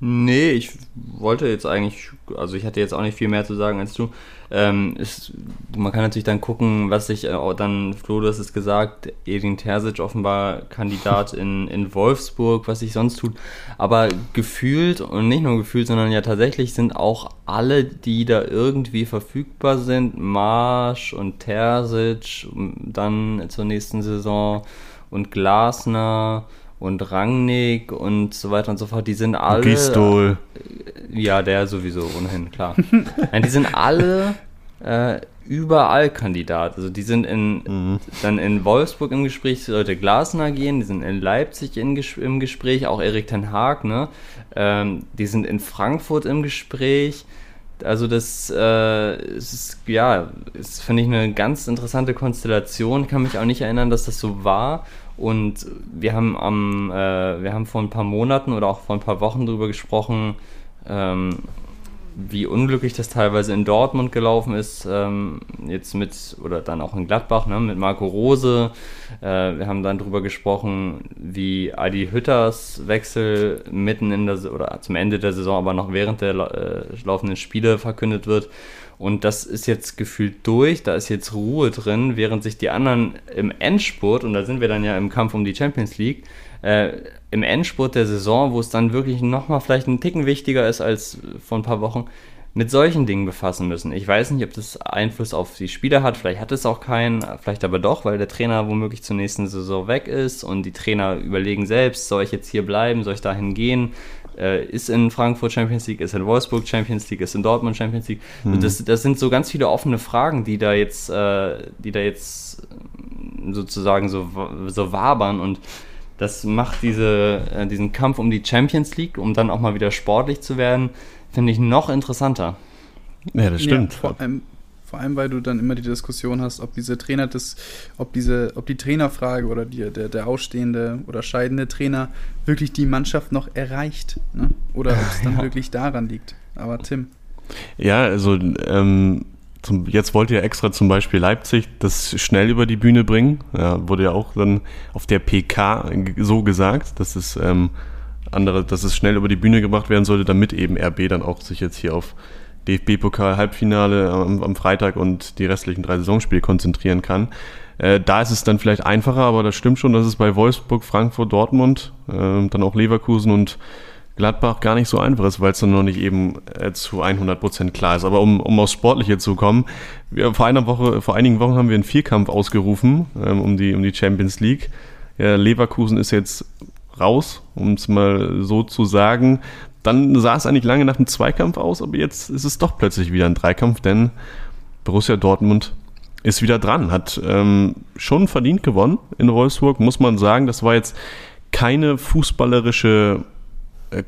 Nee, ich wollte jetzt eigentlich, also ich hatte jetzt auch nicht viel mehr zu sagen als du. Ähm, ist, man kann natürlich dann gucken, was sich äh, dann, Flo, du hast es gesagt, Edin Terzic offenbar Kandidat in, in Wolfsburg, was sich sonst tut. Aber gefühlt, und nicht nur gefühlt, sondern ja tatsächlich sind auch alle, die da irgendwie verfügbar sind, Marsch und Terzic, dann zur nächsten Saison und Glasner und Rangnick und so weiter und so fort, die sind alle. Gistol. Ja, der sowieso ohnehin, klar. Nein, die sind alle äh, überall Kandidat. Also die sind in, mhm. dann in Wolfsburg im Gespräch, sollte Glasner gehen, die sind in Leipzig in, im Gespräch, auch Erik Ten Haag, ne? Ähm, die sind in Frankfurt im Gespräch. Also das äh, ist, ja, ist, finde ich, eine ganz interessante Konstellation. Ich kann mich auch nicht erinnern, dass das so war. Und wir haben am, äh, wir haben vor ein paar Monaten oder auch vor ein paar Wochen darüber gesprochen, ähm, wie unglücklich das teilweise in Dortmund gelaufen ist, ähm, jetzt mit, oder dann auch in Gladbach, ne, mit Marco Rose. Äh, wir haben dann darüber gesprochen, wie Adi Hütters Wechsel mitten in der, oder zum Ende der Saison, aber noch während der äh, laufenden Spiele verkündet wird. Und das ist jetzt gefühlt durch, da ist jetzt Ruhe drin, während sich die anderen im Endspurt, und da sind wir dann ja im Kampf um die Champions League, äh, im Endspurt der Saison, wo es dann wirklich nochmal vielleicht ein Ticken wichtiger ist als vor ein paar Wochen, mit solchen Dingen befassen müssen. Ich weiß nicht, ob das Einfluss auf die Spieler hat, vielleicht hat es auch keinen, vielleicht aber doch, weil der Trainer womöglich zur nächsten Saison weg ist und die Trainer überlegen selbst, soll ich jetzt hier bleiben, soll ich dahin gehen, äh, ist in Frankfurt Champions League, ist in Wolfsburg Champions League, ist in Dortmund Champions League. Mhm. Das, das sind so ganz viele offene Fragen, die da jetzt, äh, die da jetzt sozusagen so, so wabern und das macht diese, äh, diesen Kampf um die Champions League, um dann auch mal wieder sportlich zu werden, finde ich noch interessanter. Ja, das stimmt. Ja, vor, allem, vor, allem, weil du dann immer die Diskussion hast, ob diese Trainer das, ob diese, ob die Trainerfrage oder die, der, der ausstehende oder scheidende Trainer wirklich die Mannschaft noch erreicht. Ne? Oder ob es dann ja. wirklich daran liegt. Aber Tim. Ja, also ähm, zum, jetzt wollte ja extra zum Beispiel Leipzig das schnell über die Bühne bringen. Ja, wurde ja auch dann auf der PK so gesagt, dass es ähm, andere, dass es schnell über die Bühne gebracht werden sollte, damit eben RB dann auch sich jetzt hier auf DFB-Pokal-Halbfinale am, am, Freitag und die restlichen drei Saisonspiele konzentrieren kann. Äh, da ist es dann vielleicht einfacher, aber das stimmt schon, dass es bei Wolfsburg, Frankfurt, Dortmund, äh, dann auch Leverkusen und Gladbach gar nicht so einfach ist, weil es dann noch nicht eben äh, zu 100% klar ist. Aber um, um aufs Sportliche zu kommen, wir, vor einer Woche, vor einigen Wochen haben wir einen Vierkampf ausgerufen ähm, um, die, um die Champions League. Ja, Leverkusen ist jetzt raus, um es mal so zu sagen. Dann sah es eigentlich lange nach einem Zweikampf aus, aber jetzt ist es doch plötzlich wieder ein Dreikampf, denn Borussia Dortmund ist wieder dran, hat ähm, schon verdient gewonnen in Wolfsburg, muss man sagen. Das war jetzt keine fußballerische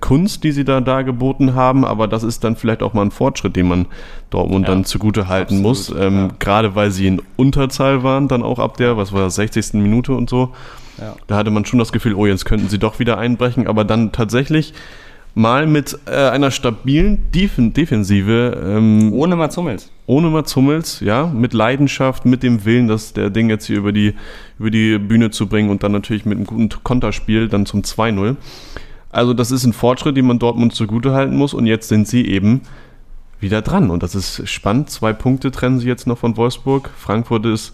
Kunst, die sie da dargeboten haben, aber das ist dann vielleicht auch mal ein Fortschritt, den man Dortmund ja, dann zugute halten muss. Ähm, ja. Gerade weil sie in Unterzahl waren, dann auch ab der, was war das, 60. Minute und so. Ja. Da hatte man schon das Gefühl, oh, jetzt könnten sie doch wieder einbrechen, aber dann tatsächlich mal mit äh, einer stabilen Def Defensive. Ähm, ohne Mats Hummels. Ohne Mats Hummels, ja, mit Leidenschaft, mit dem Willen, das der Ding jetzt hier über die, über die Bühne zu bringen und dann natürlich mit einem guten Konterspiel dann zum 2-0. Also das ist ein Fortschritt, den man Dortmund zugutehalten muss und jetzt sind sie eben wieder dran und das ist spannend. Zwei Punkte trennen sie jetzt noch von Wolfsburg. Frankfurt ist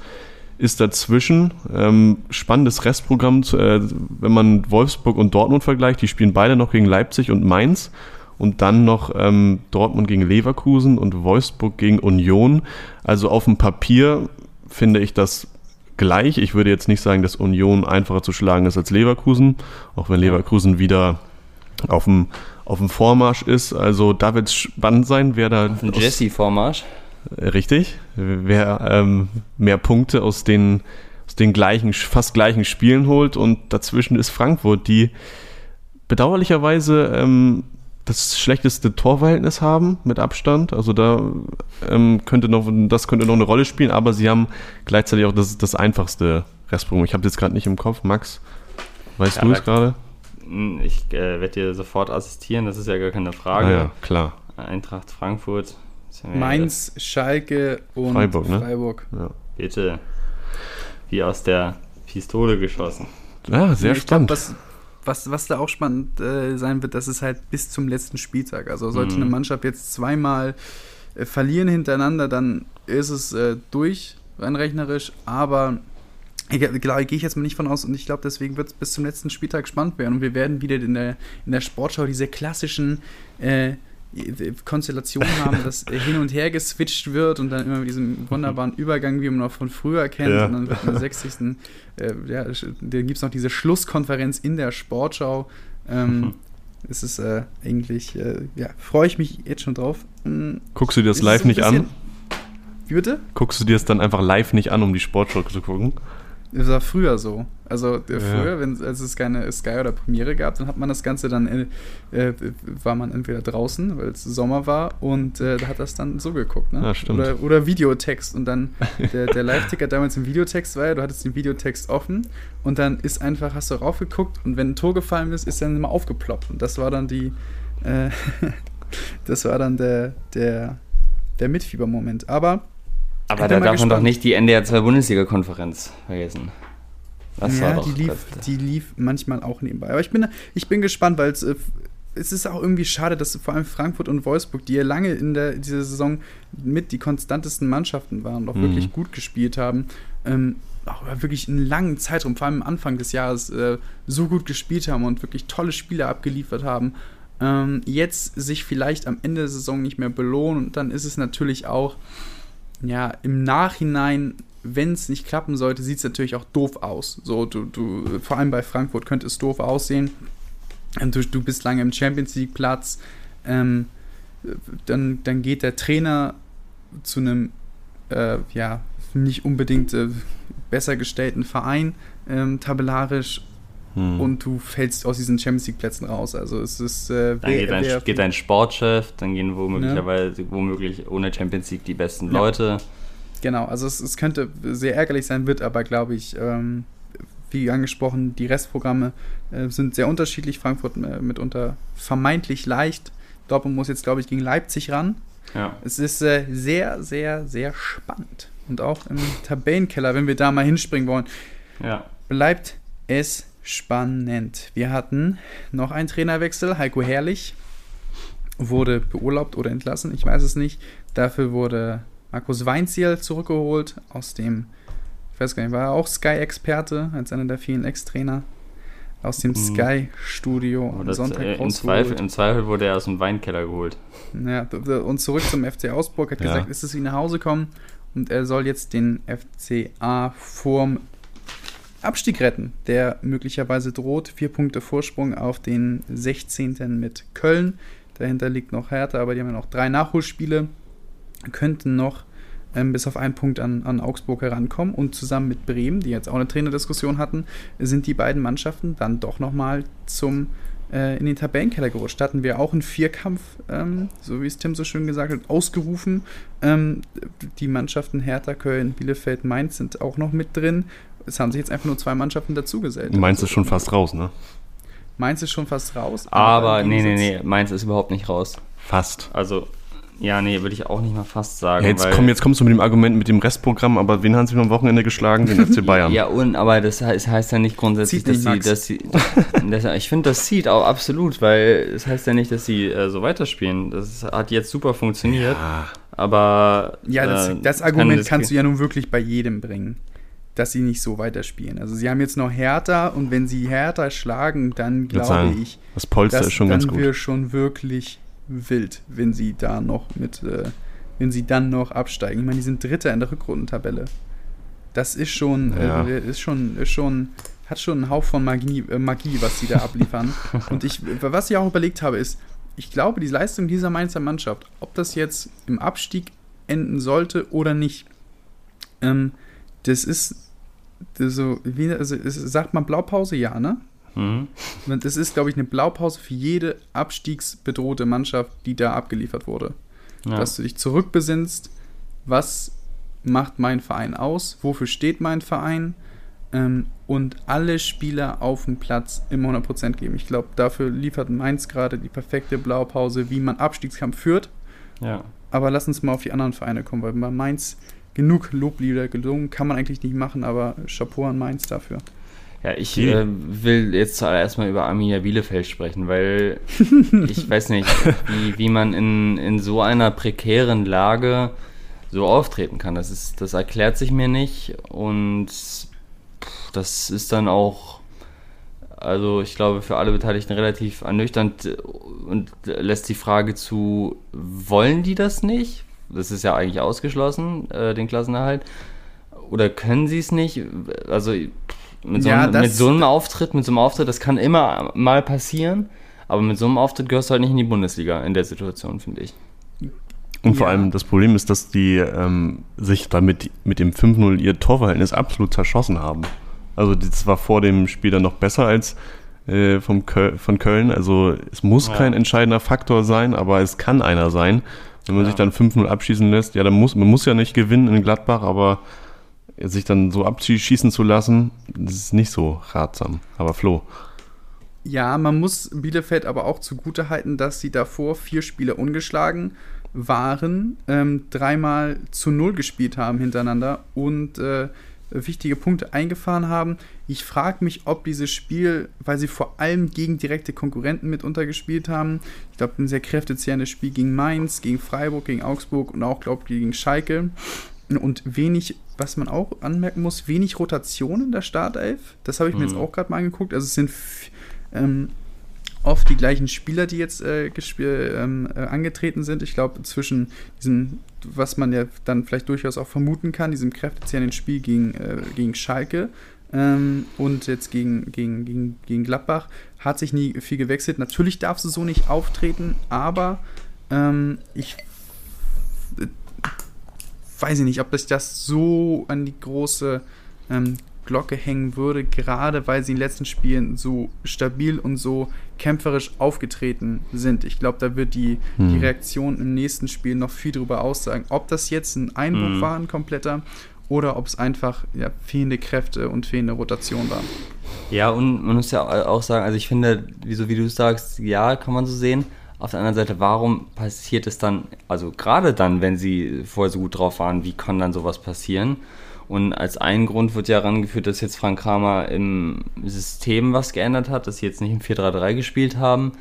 ist dazwischen. Ähm, spannendes Restprogramm, äh, wenn man Wolfsburg und Dortmund vergleicht. Die spielen beide noch gegen Leipzig und Mainz. Und dann noch ähm, Dortmund gegen Leverkusen und Wolfsburg gegen Union. Also auf dem Papier finde ich das gleich. Ich würde jetzt nicht sagen, dass Union einfacher zu schlagen ist als Leverkusen, auch wenn Leverkusen wieder auf dem, auf dem Vormarsch ist. Also da wird es spannend sein, wer da. Auf dem Jesse-Vormarsch. Richtig. Wer ähm, mehr Punkte aus den, aus den gleichen, fast gleichen Spielen holt und dazwischen ist Frankfurt, die bedauerlicherweise ähm, das schlechteste Torverhältnis haben mit Abstand. Also da ähm, könnte noch, das könnte noch eine Rolle spielen, aber sie haben gleichzeitig auch das, das einfachste Restprogramm. Ich habe jetzt gerade nicht im Kopf. Max, weißt ja, du es gerade? Hm, ich äh, werde dir sofort assistieren, das ist ja gar keine Frage. Ah, ja, klar. Eintracht Frankfurt Mainz, Schalke und Freiburg. Ne? Freiburg. Ja. Bitte. Wie aus der Pistole geschossen. Ja, sehr ich spannend. Glaub, was, was, was da auch spannend äh, sein wird, das ist halt bis zum letzten Spieltag. Also sollte mhm. eine Mannschaft jetzt zweimal äh, verlieren hintereinander, dann ist es äh, durch, rein rechnerisch. Aber Klar, gehe ich jetzt mal nicht von aus und ich glaube, deswegen wird es bis zum letzten Spieltag spannend werden und wir werden wieder in der, in der Sportschau diese klassischen äh, Konstellation haben, dass hin und her geswitcht wird und dann immer mit diesem wunderbaren Übergang, wie man noch von früher kennt. Ja. Und dann wird der 60. Äh, ja, dann gibt es noch diese Schlusskonferenz in der Sportschau. Ähm, mhm. Es ist äh, eigentlich, äh, ja, freue ich mich jetzt schon drauf. Guckst du dir das live so nicht an? Wie bitte? Guckst du dir das dann einfach live nicht an, um die Sportschau zu gucken? Das war früher so. Also ja. früher, wenn als es keine Sky oder Premiere gab, dann hat man das Ganze dann äh, äh war man entweder draußen, weil es Sommer war und äh, da hat das dann so geguckt, ne? Ja, stimmt. Oder, oder Videotext und dann der, der Live-Ticker damals im Videotext war ja, du hattest den Videotext offen und dann ist einfach, hast du raufgeguckt und wenn ein Tor gefallen ist, ist dann immer aufgeploppt und das war dann die, äh, das war dann der, der, der Mitfiebermoment. Aber aber da darf man doch nicht die NDR 2 Bundesliga-Konferenz vergessen. Das ja, die lief, die lief manchmal auch nebenbei. Aber ich bin, ich bin gespannt, weil es, äh, es ist auch irgendwie schade, dass vor allem Frankfurt und Wolfsburg, die ja lange in der, dieser Saison mit die konstantesten Mannschaften waren und auch mhm. wirklich gut gespielt haben, ähm, auch wirklich einen langen Zeitraum, vor allem am Anfang des Jahres, äh, so gut gespielt haben und wirklich tolle Spiele abgeliefert haben, ähm, jetzt sich vielleicht am Ende der Saison nicht mehr belohnen. Und dann ist es natürlich auch ja, im Nachhinein, wenn es nicht klappen sollte, sieht es natürlich auch doof aus. So, du, du, vor allem bei Frankfurt könnte es doof aussehen. Ähm, du, du bist lange im Champions League Platz. Ähm, dann, dann geht der Trainer zu einem, äh, ja, nicht unbedingt äh, besser gestellten Verein ähm, tabellarisch hm. und du fällst aus diesen Champions League Plätzen raus. Also es ist äh, dann geht, dein, geht dein Sportchef, dann gehen womöglicherweise ja. womöglich ohne Champions League die besten ja. Leute. Genau, also es, es, könnte sehr ärgerlich sein, wird aber glaube ich ähm, wie angesprochen, die Restprogramme äh, sind sehr unterschiedlich. Frankfurt äh, mitunter vermeintlich leicht. Dortmund muss jetzt, glaube ich, gegen Leipzig ran. Ja. Es ist äh, sehr, sehr, sehr spannend. Und auch im Tabellenkeller, wenn wir da mal hinspringen wollen, ja. bleibt es spannend. Wir hatten noch einen Trainerwechsel. Heiko Herrlich wurde beurlaubt oder entlassen, ich weiß es nicht. Dafür wurde Markus Weinziel zurückgeholt aus dem, ich weiß gar nicht, war er auch Sky-Experte als einer der vielen Ex-Trainer aus dem mhm. Sky-Studio am Sonntag äh, im, Zweifel, Im Zweifel wurde er aus dem Weinkeller geholt. Ja, und zurück zum FC Augsburg, hat ja. gesagt, ist es wie nach Hause kommen und er soll jetzt den FCA vorm Abstieg retten, der möglicherweise droht. Vier Punkte Vorsprung auf den 16. mit Köln. Dahinter liegt noch Hertha, aber die haben ja noch drei Nachholspiele. Könnten noch ähm, bis auf einen Punkt an, an Augsburg herankommen. Und zusammen mit Bremen, die jetzt auch eine Trainerdiskussion hatten, sind die beiden Mannschaften dann doch nochmal zum äh, in den Tabellenkeller gerutscht. Hatten wir auch einen Vierkampf, ähm, so wie es Tim so schön gesagt hat, ausgerufen. Ähm, die Mannschaften Hertha, Köln, Bielefeld, Mainz sind auch noch mit drin es haben sich jetzt einfach nur zwei Mannschaften dazugesellt. Mainz ist schon fast raus, ne? Mainz ist schon fast raus. Aber, nee, nee, nee, Mainz ist überhaupt nicht raus. Fast. Also, ja, nee, würde ich auch nicht mal fast sagen. Ja, jetzt, komm, jetzt kommst du mit dem Argument mit dem Restprogramm, aber wen haben sie am Wochenende geschlagen? Den FC Bayern. ja, und, aber das heißt, heißt ja nicht grundsätzlich, dass sie, dass sie, dass, ich finde, das sieht auch absolut, weil es das heißt ja nicht, dass sie äh, so weiterspielen. Das hat jetzt super funktioniert, ja. aber. Ja, das, äh, das Argument kann kannst du ja nun wirklich bei jedem bringen. Dass sie nicht so weiterspielen. Also sie haben jetzt noch Hertha und wenn sie Hertha schlagen, dann glaube sagen, ich, das Polster dass, ist schon ganz gut. Dann wir schon wirklich wild, wenn sie da noch mit, äh, wenn sie dann noch absteigen. Ich meine, die sind Dritter in der Rückrundentabelle. Das ist schon, äh, ja. äh, ist schon, ist schon, hat schon einen Hauch von Magie, äh, Magie was sie da abliefern. und ich, was ich auch überlegt habe, ist, ich glaube, die Leistung dieser Mainzer Mannschaft, ob das jetzt im Abstieg enden sollte oder nicht, ähm, das ist so, wie, also sagt man Blaupause, ja, ne? Mhm. Das ist, glaube ich, eine Blaupause für jede abstiegsbedrohte Mannschaft, die da abgeliefert wurde. Ja. Dass du dich zurückbesinnst, was macht mein Verein aus, wofür steht mein Verein ähm, und alle Spieler auf dem Platz immer 100% geben. Ich glaube, dafür liefert Mainz gerade die perfekte Blaupause, wie man Abstiegskampf führt. Ja. Aber lass uns mal auf die anderen Vereine kommen, weil bei Mainz genug Loblieder gelungen. Kann man eigentlich nicht machen, aber Chapeau an Mainz dafür. Ja, ich äh, will jetzt zuallererst mal über Arminia Bielefeld sprechen, weil ich weiß nicht, wie, wie man in, in so einer prekären Lage so auftreten kann. Das, ist, das erklärt sich mir nicht und das ist dann auch, also ich glaube, für alle Beteiligten relativ ernüchternd und lässt die Frage zu, wollen die das nicht? Das ist ja eigentlich ausgeschlossen, äh, den Klassenerhalt. Oder können sie es nicht? Also mit so, ja, einem, mit so einem Auftritt, mit so einem Auftritt, das kann immer mal passieren, aber mit so einem Auftritt gehörst du halt nicht in die Bundesliga in der Situation, finde ich. Und vor ja. allem das Problem ist, dass die ähm, sich damit mit dem 5-0 ihr Torverhältnis absolut zerschossen haben. Also das war vor dem Spiel dann noch besser als äh, vom Köl von Köln. Also es muss ja. kein entscheidender Faktor sein, aber es kann einer sein. Wenn man ja. sich dann 5-0 abschießen lässt, ja, dann muss man muss ja nicht gewinnen in Gladbach, aber sich dann so abschießen zu lassen, das ist nicht so ratsam. Aber Flo. Ja, man muss Bielefeld aber auch zugute halten, dass sie davor vier Spiele ungeschlagen waren, ähm, dreimal zu null gespielt haben hintereinander und äh, wichtige Punkte eingefahren haben. Ich frage mich, ob dieses Spiel, weil sie vor allem gegen direkte Konkurrenten mitunter gespielt haben, ich glaube, ein sehr kräftezehrendes Spiel gegen Mainz, gegen Freiburg, gegen Augsburg und auch, glaube ich, gegen Schalke. Und wenig, was man auch anmerken muss, wenig Rotation in der Startelf. Das habe ich mir mhm. jetzt auch gerade mal angeguckt. Also es sind ähm, oft die gleichen Spieler, die jetzt äh, ähm, äh, angetreten sind. Ich glaube, zwischen diesem, was man ja dann vielleicht durchaus auch vermuten kann, diesem kräftezehrenden Spiel gegen, äh, gegen Schalke ähm, und jetzt gegen, gegen, gegen, gegen Gladbach, hat sich nie viel gewechselt. Natürlich darf sie so nicht auftreten, aber ähm, ich äh, weiß ich nicht, ob das das so an die große ähm, Glocke hängen würde, gerade weil sie in den letzten Spielen so stabil und so kämpferisch aufgetreten sind. Ich glaube, da wird die, hm. die Reaktion im nächsten Spiel noch viel darüber aussagen, ob das jetzt ein Einbruch hm. war, ein kompletter, oder ob es einfach ja, fehlende Kräfte und fehlende Rotation war. Ja, und man muss ja auch sagen, also ich finde, wie, so wie du sagst, ja, kann man so sehen. Auf der anderen Seite, warum passiert es dann, also gerade dann, wenn sie vorher so gut drauf waren, wie kann dann sowas passieren? Und als ein Grund wird ja herangeführt, dass jetzt Frank Kramer im System was geändert hat, dass sie jetzt nicht im 4-3-3 gespielt haben,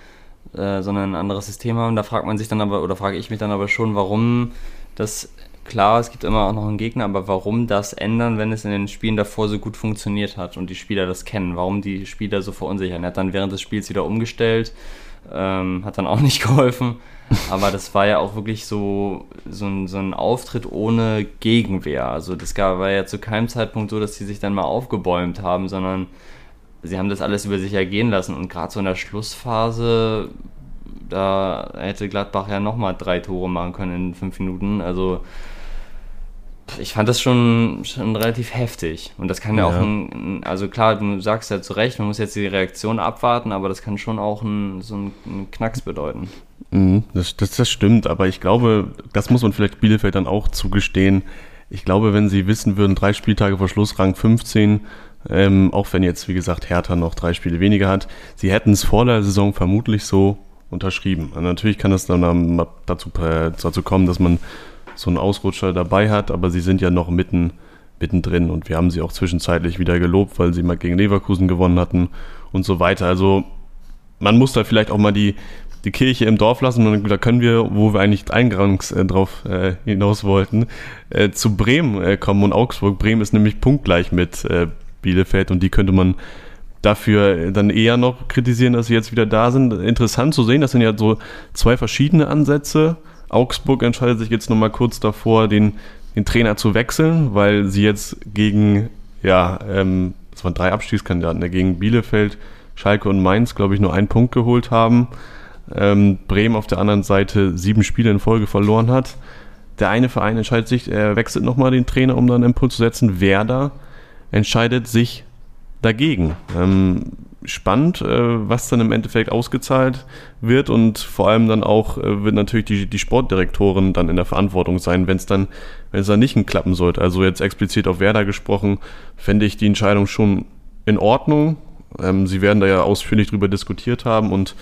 äh, sondern ein anderes System haben. Da fragt man sich dann aber, oder frage ich mich dann aber schon, warum das, klar, es gibt immer auch noch einen Gegner, aber warum das ändern, wenn es in den Spielen davor so gut funktioniert hat und die Spieler das kennen? Warum die Spieler so verunsichern? Er hat dann während des Spiels wieder umgestellt, ähm, hat dann auch nicht geholfen. Aber das war ja auch wirklich so, so, ein, so ein Auftritt ohne Gegenwehr. Also das war ja zu keinem Zeitpunkt so, dass sie sich dann mal aufgebäumt haben, sondern sie haben das alles über sich ergehen lassen. Und gerade so in der Schlussphase, da hätte Gladbach ja nochmal drei Tore machen können in fünf Minuten. Also ich fand das schon, schon relativ heftig. Und das kann ja, ja auch ein, also klar, du sagst ja zu Recht, man muss jetzt die Reaktion abwarten, aber das kann schon auch ein, so ein Knacks bedeuten. Mhm, das, das, das stimmt, aber ich glaube, das muss man vielleicht Bielefeld dann auch zugestehen. Ich glaube, wenn sie wissen würden, drei Spieltage vor Schluss, Rang 15, ähm, auch wenn jetzt, wie gesagt, Hertha noch drei Spiele weniger hat, sie hätten es vor der Saison vermutlich so unterschrieben. Und natürlich kann es dann dazu, äh, dazu kommen, dass man so einen Ausrutscher dabei hat, aber sie sind ja noch mitten, mittendrin und wir haben sie auch zwischenzeitlich wieder gelobt, weil sie mal gegen Leverkusen gewonnen hatten und so weiter. Also man muss da vielleicht auch mal die, die Kirche im Dorf lassen. Und da können wir, wo wir eigentlich eingangs äh, drauf äh, hinaus wollten, äh, zu Bremen äh, kommen und Augsburg. Bremen ist nämlich punktgleich mit äh, Bielefeld und die könnte man dafür dann eher noch kritisieren, dass sie jetzt wieder da sind. Interessant zu sehen, das sind ja so zwei verschiedene Ansätze. Augsburg entscheidet sich jetzt nochmal kurz davor, den, den Trainer zu wechseln, weil sie jetzt gegen, ja, ähm, das waren drei Abstiegskandidaten, ne, gegen Bielefeld, Schalke und Mainz, glaube ich, nur einen Punkt geholt haben. Ähm, Bremen auf der anderen Seite sieben Spiele in Folge verloren hat. Der eine Verein entscheidet sich, er wechselt nochmal den Trainer, um dann einen Impuls zu setzen. Werder entscheidet sich dagegen. Ähm, spannend, äh, was dann im Endeffekt ausgezahlt wird und vor allem dann auch äh, wird natürlich die, die Sportdirektorin dann in der Verantwortung sein, wenn es dann, wenn es dann nicht klappen sollte. Also jetzt explizit auf Werder gesprochen, fände ich die Entscheidung schon in Ordnung. Ähm, sie werden da ja ausführlich drüber diskutiert haben und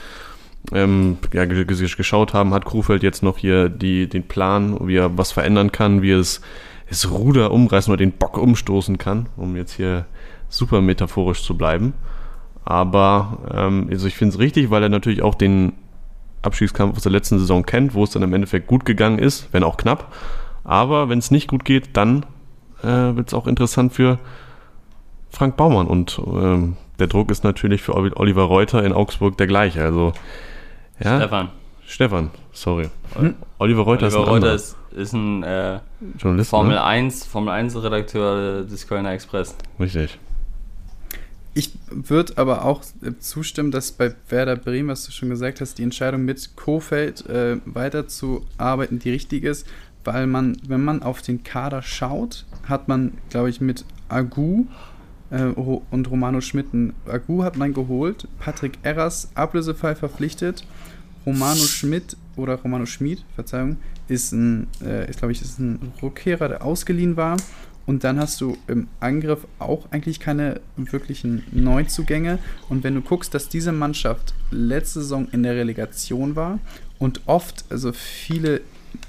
ähm, ja, geschaut haben, hat Krufeld jetzt noch hier die, den Plan, wie er was verändern kann, wie er es, das Ruder umreißen oder den Bock umstoßen kann, um jetzt hier super metaphorisch zu bleiben. Aber ähm, also ich finde es richtig, weil er natürlich auch den Abstiegskampf aus der letzten Saison kennt, wo es dann im Endeffekt gut gegangen ist, wenn auch knapp. Aber wenn es nicht gut geht, dann äh, wird es auch interessant für Frank Baumann. Und ähm, der Druck ist natürlich für Oliver Reuter in Augsburg der gleiche. Also ja, Stefan. Stefan, sorry. Hm? Oliver Reuter Oliver ist ein, Reuter ist, ist ein äh, Journalist, Formel, ne? 1, Formel 1 Redakteur des Kölner Express. Richtig. Ich würde aber auch zustimmen, dass bei Werder Bremen, was du schon gesagt hast, die Entscheidung mit Kofeld äh, weiterzuarbeiten die richtige ist, weil man, wenn man auf den Kader schaut, hat man, glaube ich, mit Agu äh, und Romano Schmidt, Agu hat man geholt, Patrick Erras ablösefrei verpflichtet, Romano Schmidt oder Romano Schmid, Verzeihung, ist ein, äh, ist, glaube ich, ist ein Rückkehrer, der ausgeliehen war und dann hast du im Angriff auch eigentlich keine wirklichen Neuzugänge. Und wenn du guckst, dass diese Mannschaft letzte Saison in der Relegation war und oft also viele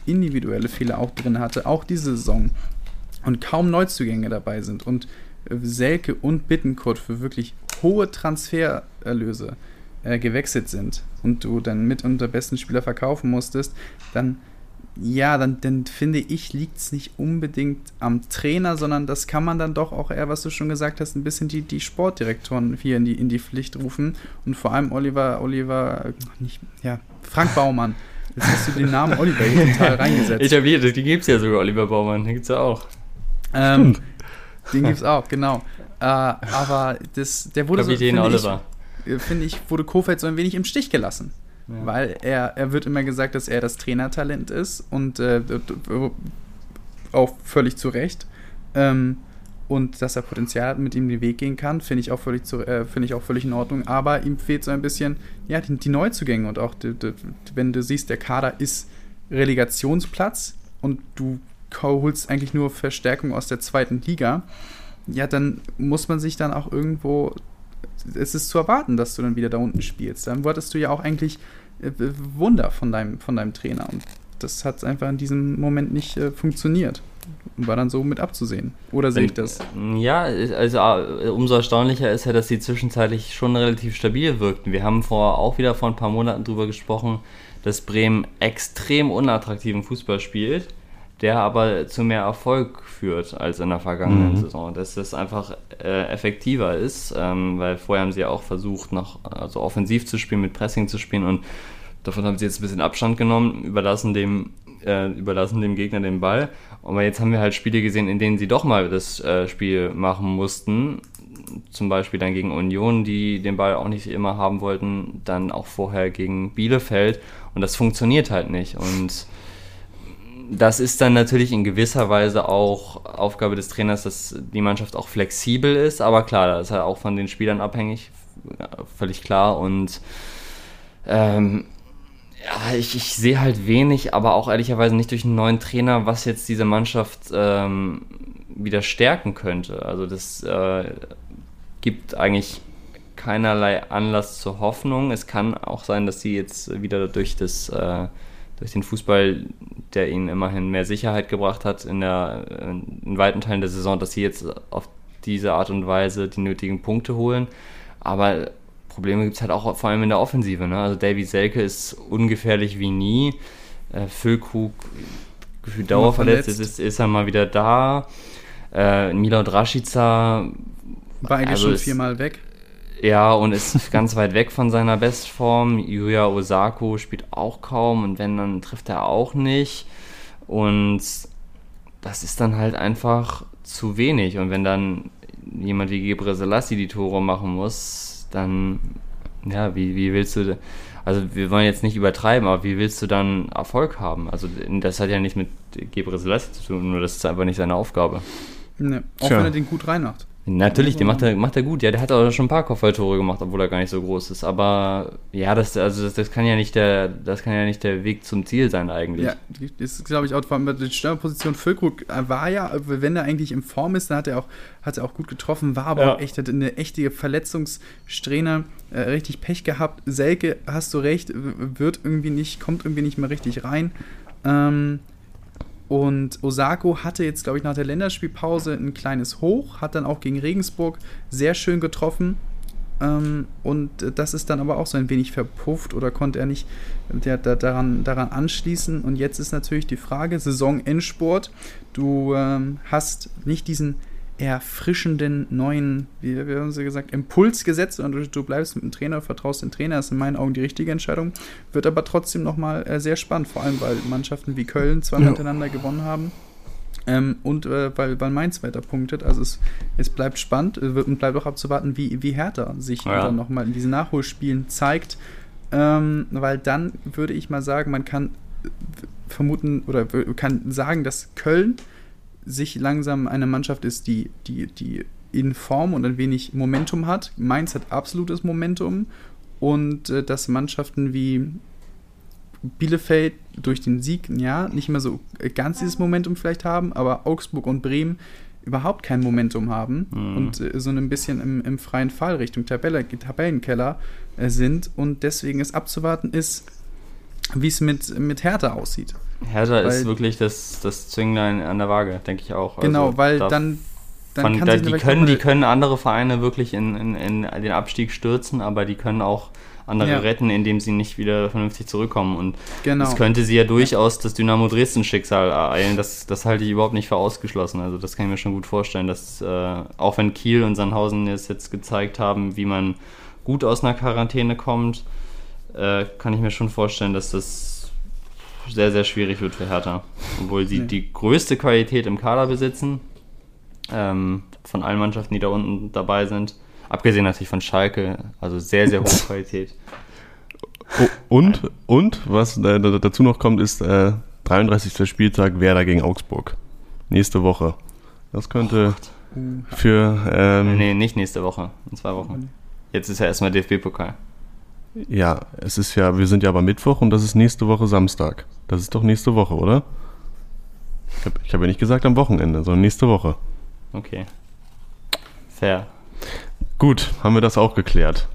individuelle Fehler auch drin hatte, auch diese Saison, und kaum Neuzugänge dabei sind und Selke und Bittenkurt für wirklich hohe Transfererlöse äh, gewechselt sind und du dann mit unter besten Spieler verkaufen musstest, dann ja, dann, dann finde ich, liegt es nicht unbedingt am Trainer, sondern das kann man dann doch auch eher, was du schon gesagt hast, ein bisschen die, die Sportdirektoren hier in die, in die Pflicht rufen. Und vor allem Oliver, Oliver, nicht, ja, Frank Baumann. Jetzt hast du den Namen Oliver hier total reingesetzt. Etabliert, die gibt es ja sogar, Oliver Baumann, den gibt es ja auch. Ähm, den gibt es auch, genau. Äh, aber das, der wurde Kapitän so, Oliver. Ich, finde ich, wurde Kofeld so ein wenig im Stich gelassen. Ja. Weil er, er wird immer gesagt, dass er das Trainertalent ist und äh, auch völlig zu Recht. Ähm, und dass er Potenzial hat, mit ihm den Weg gehen kann, finde ich auch völlig äh, ich auch völlig in Ordnung. Aber ihm fehlt so ein bisschen ja die, die Neuzugänge und auch die, die, wenn du siehst, der Kader ist Relegationsplatz und du holst eigentlich nur Verstärkung aus der zweiten Liga, ja, dann muss man sich dann auch irgendwo es ist zu erwarten, dass du dann wieder da unten spielst. Dann wolltest du ja auch eigentlich äh, Wunder von deinem, von deinem Trainer. Und das hat einfach in diesem Moment nicht äh, funktioniert. War dann so mit abzusehen. Oder sehe ich das? Ja, also äh, umso erstaunlicher ist ja, dass sie zwischenzeitlich schon relativ stabil wirkten. Wir haben vor, auch wieder vor ein paar Monaten darüber gesprochen, dass Bremen extrem unattraktiven Fußball spielt der aber zu mehr Erfolg führt als in der vergangenen mhm. Saison. Dass das einfach äh, effektiver ist, ähm, weil vorher haben sie ja auch versucht, noch also offensiv zu spielen, mit Pressing zu spielen und davon haben sie jetzt ein bisschen Abstand genommen, überlassen dem, äh, überlassen dem Gegner den Ball. Aber jetzt haben wir halt Spiele gesehen, in denen sie doch mal das äh, Spiel machen mussten. Zum Beispiel dann gegen Union, die den Ball auch nicht immer haben wollten, dann auch vorher gegen Bielefeld. Und das funktioniert halt nicht. Und das ist dann natürlich in gewisser Weise auch Aufgabe des Trainers, dass die Mannschaft auch flexibel ist. Aber klar, das ist halt auch von den Spielern abhängig, völlig klar. Und ähm, ja, ich, ich sehe halt wenig, aber auch ehrlicherweise nicht durch einen neuen Trainer, was jetzt diese Mannschaft ähm, wieder stärken könnte. Also das äh, gibt eigentlich keinerlei Anlass zur Hoffnung. Es kann auch sein, dass sie jetzt wieder durch das äh, durch den Fußball, der ihnen immerhin mehr Sicherheit gebracht hat in, der, in weiten Teilen der Saison, dass sie jetzt auf diese Art und Weise die nötigen Punkte holen. Aber Probleme gibt es halt auch vor allem in der Offensive. Ne? Also Davy Selke ist ungefährlich wie nie. Äh, Füllkrug gefühlt dauerverletzt, ist, ist, ist er mal wieder da. Äh, Milot Rashica war eigentlich also schon viermal weg. Ja, und ist ganz weit weg von seiner Bestform. Yuya Osako spielt auch kaum und wenn, dann trifft er auch nicht. Und das ist dann halt einfach zu wenig. Und wenn dann jemand wie Gebre Selassie die Tore machen muss, dann, ja, wie, wie willst du, also wir wollen jetzt nicht übertreiben, aber wie willst du dann Erfolg haben? Also das hat ja nichts mit Gebre Selassie zu tun, nur das ist einfach nicht seine Aufgabe. Ne, auch Tja. wenn er den gut reinmacht. Natürlich, den macht er, macht er gut. Ja, der hat auch schon ein paar Kopfballtore gemacht, obwohl er gar nicht so groß ist. Aber ja, das, also das, das, kann ja nicht der, das kann ja nicht der Weg zum Ziel sein eigentlich. Ja, das ist, glaube ich, auch vor allem die Stürmerposition. Füllkrug war ja, wenn er eigentlich in Form ist, dann hat er auch, hat er auch gut getroffen, war aber ja. auch echt, hat eine echte Verletzungssträhne, äh, richtig Pech gehabt. Selke, hast du recht, wird irgendwie nicht, kommt irgendwie nicht mehr richtig rein. Ähm, und Osako hatte jetzt, glaube ich, nach der Länderspielpause ein kleines Hoch, hat dann auch gegen Regensburg sehr schön getroffen. Ähm, und das ist dann aber auch so ein wenig verpufft oder konnte er nicht der, der, daran, daran anschließen. Und jetzt ist natürlich die Frage: Saisonendsport. Du ähm, hast nicht diesen erfrischenden neuen, wie, wie haben sie gesagt, Impuls gesetzt und du, du, bleibst mit dem Trainer, vertraust dem Trainer, das ist in meinen Augen die richtige Entscheidung. Wird aber trotzdem nochmal äh, sehr spannend, vor allem weil Mannschaften wie Köln zweimal ja. hintereinander gewonnen haben. Ähm, und äh, weil, weil Mainz weiter punktet. Also es, es bleibt spannend äh, und bleibt auch abzuwarten, wie, wie Hertha sich ja. dann nochmal in diesen Nachholspielen zeigt. Ähm, weil dann würde ich mal sagen, man kann vermuten oder kann sagen, dass Köln sich langsam eine Mannschaft ist, die, die, die in Form und ein wenig Momentum hat. Mainz hat absolutes Momentum und äh, dass Mannschaften wie Bielefeld durch den Sieg, ja, nicht mehr so ganz dieses Momentum vielleicht haben, aber Augsburg und Bremen überhaupt kein Momentum haben mhm. und äh, so ein bisschen im, im, freien Fall Richtung Tabelle, Tabellenkeller äh, sind und deswegen es abzuwarten ist, wie es mit, mit Hertha aussieht. Hertha ist wirklich das, das Zwinglein an der Waage, denke ich auch. Genau, also, weil da dann, dann von, da, die, können, die können andere Vereine wirklich in, in, in, den Abstieg stürzen, aber die können auch andere ja. retten, indem sie nicht wieder vernünftig zurückkommen. Und genau. das könnte sie ja durchaus das Dynamo Dresden-Schicksal ereilen. Das, das halte ich überhaupt nicht für ausgeschlossen. Also das kann ich mir schon gut vorstellen, dass äh, auch wenn Kiel und Sandhausen es jetzt gezeigt haben, wie man gut aus einer Quarantäne kommt, äh, kann ich mir schon vorstellen, dass das sehr, sehr schwierig wird für Hertha. Obwohl sie nee. die größte Qualität im Kader besitzen, ähm, von allen Mannschaften, die da unten dabei sind. Abgesehen natürlich von Schalke, also sehr, sehr hohe Qualität. Und, und was dazu noch kommt, ist äh, 33. Spieltag Werder gegen Augsburg. Nächste Woche. Das könnte oh für. Ähm, nee, nicht nächste Woche, in zwei Wochen. Jetzt ist ja erstmal DFB-Pokal. Ja, es ist ja, wir sind ja aber Mittwoch und das ist nächste Woche Samstag. Das ist doch nächste Woche, oder? Ich habe hab ja nicht gesagt am Wochenende, sondern nächste Woche. Okay. Fair. Gut, haben wir das auch geklärt.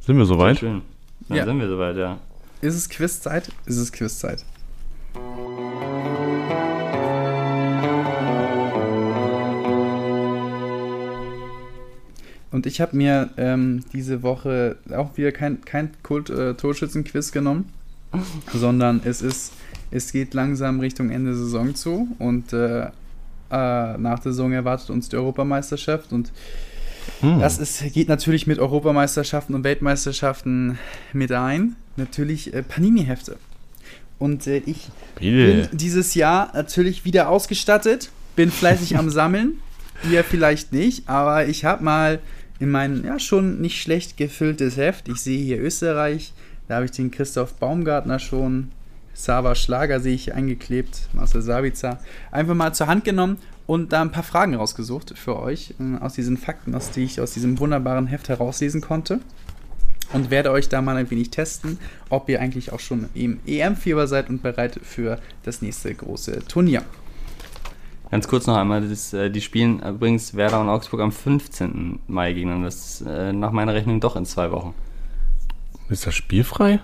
Sind wir soweit? Sehr schön. Dann ja. sind wir soweit, ja. Ist es Quizzeit? Ist es Quizzeit. Und ich habe mir ähm, diese Woche auch wieder kein, kein Kult, äh, Torschützenquiz genommen, sondern es ist, es geht langsam Richtung Ende Saison zu und äh, äh, nach der Saison erwartet uns die Europameisterschaft und hm. das ist, geht natürlich mit Europameisterschaften und Weltmeisterschaften mit ein. Natürlich äh, Panini-Hefte. Und äh, ich Bitte. bin dieses Jahr natürlich wieder ausgestattet, bin fleißig am Sammeln. Ihr vielleicht nicht, aber ich habe mal in mein ja schon nicht schlecht gefülltes Heft. Ich sehe hier Österreich, da habe ich den Christoph Baumgartner schon, Sava Schlager sehe ich eingeklebt, Marcel Savica. Einfach mal zur Hand genommen und da ein paar Fragen rausgesucht für euch äh, aus diesen Fakten, aus die ich aus diesem wunderbaren Heft herauslesen konnte. Und werde euch da mal ein wenig testen, ob ihr eigentlich auch schon im EM-Fieber seid und bereit für das nächste große Turnier. Ganz kurz noch einmal, das, äh, die spielen übrigens Werder und Augsburg am 15. Mai gegeneinander. Das ist äh, nach meiner Rechnung doch in zwei Wochen. Ist das spielfrei?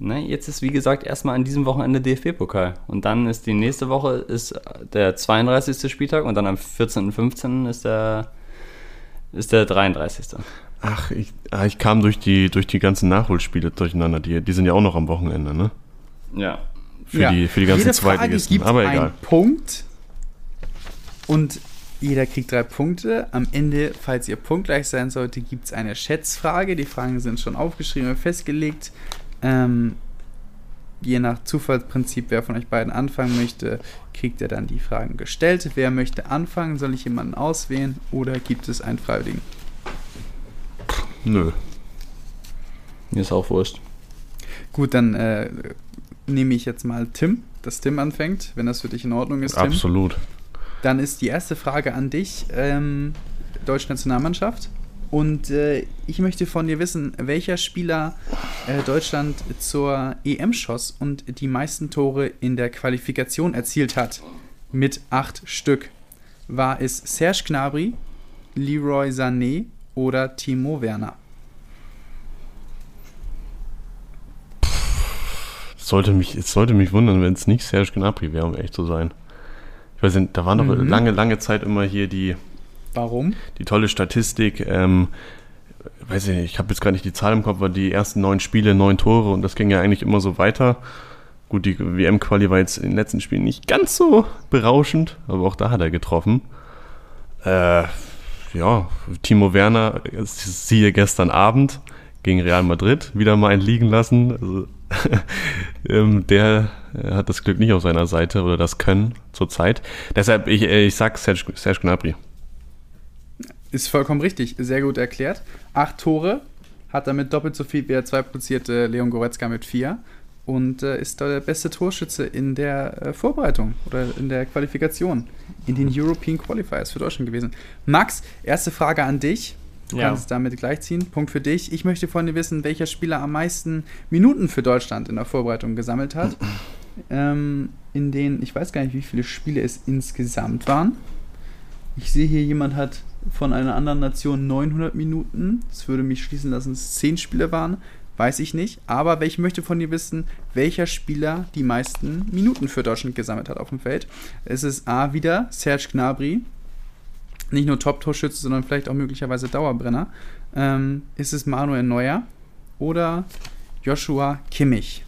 Ne, jetzt ist wie gesagt erstmal an diesem Wochenende DFB-Pokal. Und dann ist die nächste Woche ist der 32. Spieltag und dann am 14. und 15. ist der, ist der 33. Ach, ich, ah, ich kam durch die, durch die ganzen Nachholspiele durcheinander. Die, die sind ja auch noch am Wochenende, ne? Ja. Für, Ja. die, für die ganzen Jede Zweitligisten. gibt Aber egal. Punkt und jeder kriegt drei Punkte. Am Ende, falls ihr punktgleich sein sollte, gibt es eine Schätzfrage. Die Fragen sind schon aufgeschrieben und festgelegt. Ähm, je nach Zufallsprinzip, wer von euch beiden anfangen möchte, kriegt er dann die Fragen gestellt. Wer möchte anfangen? Soll ich jemanden auswählen oder gibt es einen Freiwilligen? Nö. Mir ist auch wurscht. Gut, dann äh, nehme ich jetzt mal Tim, dass Tim anfängt, wenn das für dich in Ordnung ist, Tim. Absolut. Dann ist die erste Frage an dich, ähm, deutsche Nationalmannschaft. Und äh, ich möchte von dir wissen, welcher Spieler äh, Deutschland zur EM schoss und die meisten Tore in der Qualifikation erzielt hat. Mit acht Stück. War es Serge Gnabry, Leroy Sané oder Timo Werner? Sollte mich, es sollte mich wundern, wenn es nicht Serge Gnabry wäre, um ehrlich zu sein. Weiß nicht, da war doch Mhm. lange, lange Zeit immer hier die, Warum? die tolle Statistik. Ähm, weiß ich nicht, ich habe jetzt gar nicht die Zahl im Kopf, aber die ersten neun Spiele, neun Tore und das ging ja eigentlich immer so weiter. Gut, die WM-Quali war jetzt in den letzten Spielen nicht ganz so berauschend, aber auch da hat er getroffen. Äh, ja, Timo Werner, siehe gestern Abend gegen Real Madrid, wieder mal einen liegen lassen. Also, ähm, der äh, hat das Glück nicht auf seiner Seite oder das Können zurzeit. Deshalb, ich, äh, ich sag Serge, Serge Gnabry. Ist vollkommen richtig, sehr gut erklärt. Acht Tore, hat damit doppelt so viel wie der zweitplatzierte Leon Goretzka mit vier und äh, ist da der beste Torschütze in der äh, Vorbereitung oder in der Qualifikation in den European Qualifiers für Deutschland gewesen. Max, erste Frage an dich. Du Ja. kannst damit gleichziehen. Punkt für dich. Ich möchte von dir wissen, welcher Spieler am meisten Minuten für Deutschland in der Vorbereitung gesammelt hat. Ähm, in denen, ich weiß gar nicht, wie viele Spiele es insgesamt waren. Ich sehe hier, jemand hat von einer anderen Nation 900 Minuten. Das würde mich schließen lassen, dass es 10 Spiele waren. Weiß ich nicht. Aber ich möchte von dir wissen, welcher Spieler die meisten Minuten für Deutschland gesammelt hat auf dem Feld. Es ist A wieder Serge Gnabry. Nicht nur Top-Torschütze, sondern vielleicht auch möglicherweise Dauerbrenner. Ähm, ist es Manuel Neuer oder Joshua Kimmich?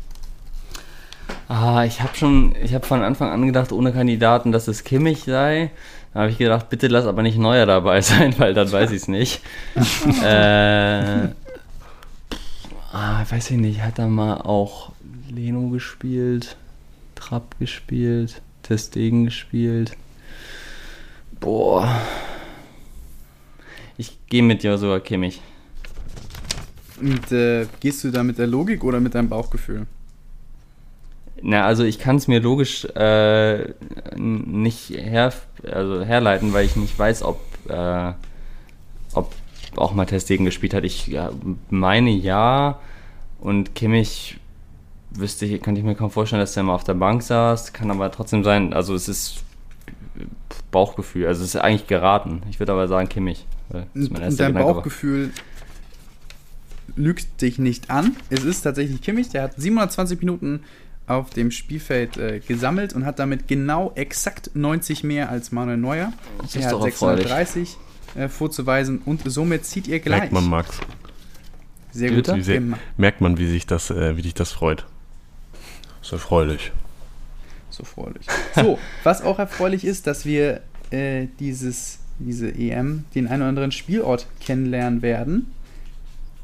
Ah, ich habe schon, ich habe von Anfang an gedacht, ohne Kandidaten, dass es Kimmich sei. Da habe ich gedacht, bitte lass aber nicht Neuer dabei sein, weil dann weiß ich es nicht. äh, ah, weiß ich nicht, hat er mal auch Leno gespielt, Trapp gespielt, Testegen gespielt. Boah. Ich gehe mit Joshua Kimmich. Und äh, gehst du da mit der Logik oder mit deinem Bauchgefühl? Na, also ich kann es mir logisch äh, nicht her, also herleiten, weil ich nicht weiß, ob, äh, ob auch mal Testegen gespielt hat. Ich ja, meine ja und Kimmich wüsste ich, könnte ich mir kaum vorstellen, dass der mal auf der Bank saß. Kann aber trotzdem sein, also es ist Bauchgefühl, also es ist eigentlich geraten. Ich würde aber sagen Kimmich. ist mein dein. Bauchgefühl lügt dich nicht an. Es ist tatsächlich Kimmich, der hat 720 Minuten auf dem Spielfeld äh, gesammelt und hat damit genau exakt 90 mehr als Manuel Neuer. Das Er hat doch erfreulich. 630 äh, vorzuweisen und somit zieht ihr gleich. Merkt man, Max. Sehr gut. sehr, merkt man, wie sich das, äh, wie dich das freut. Ist erfreulich. So erfreulich. So, was auch erfreulich ist, dass wir äh, dieses, diese EM, den einen oder anderen Spielort kennenlernen werden.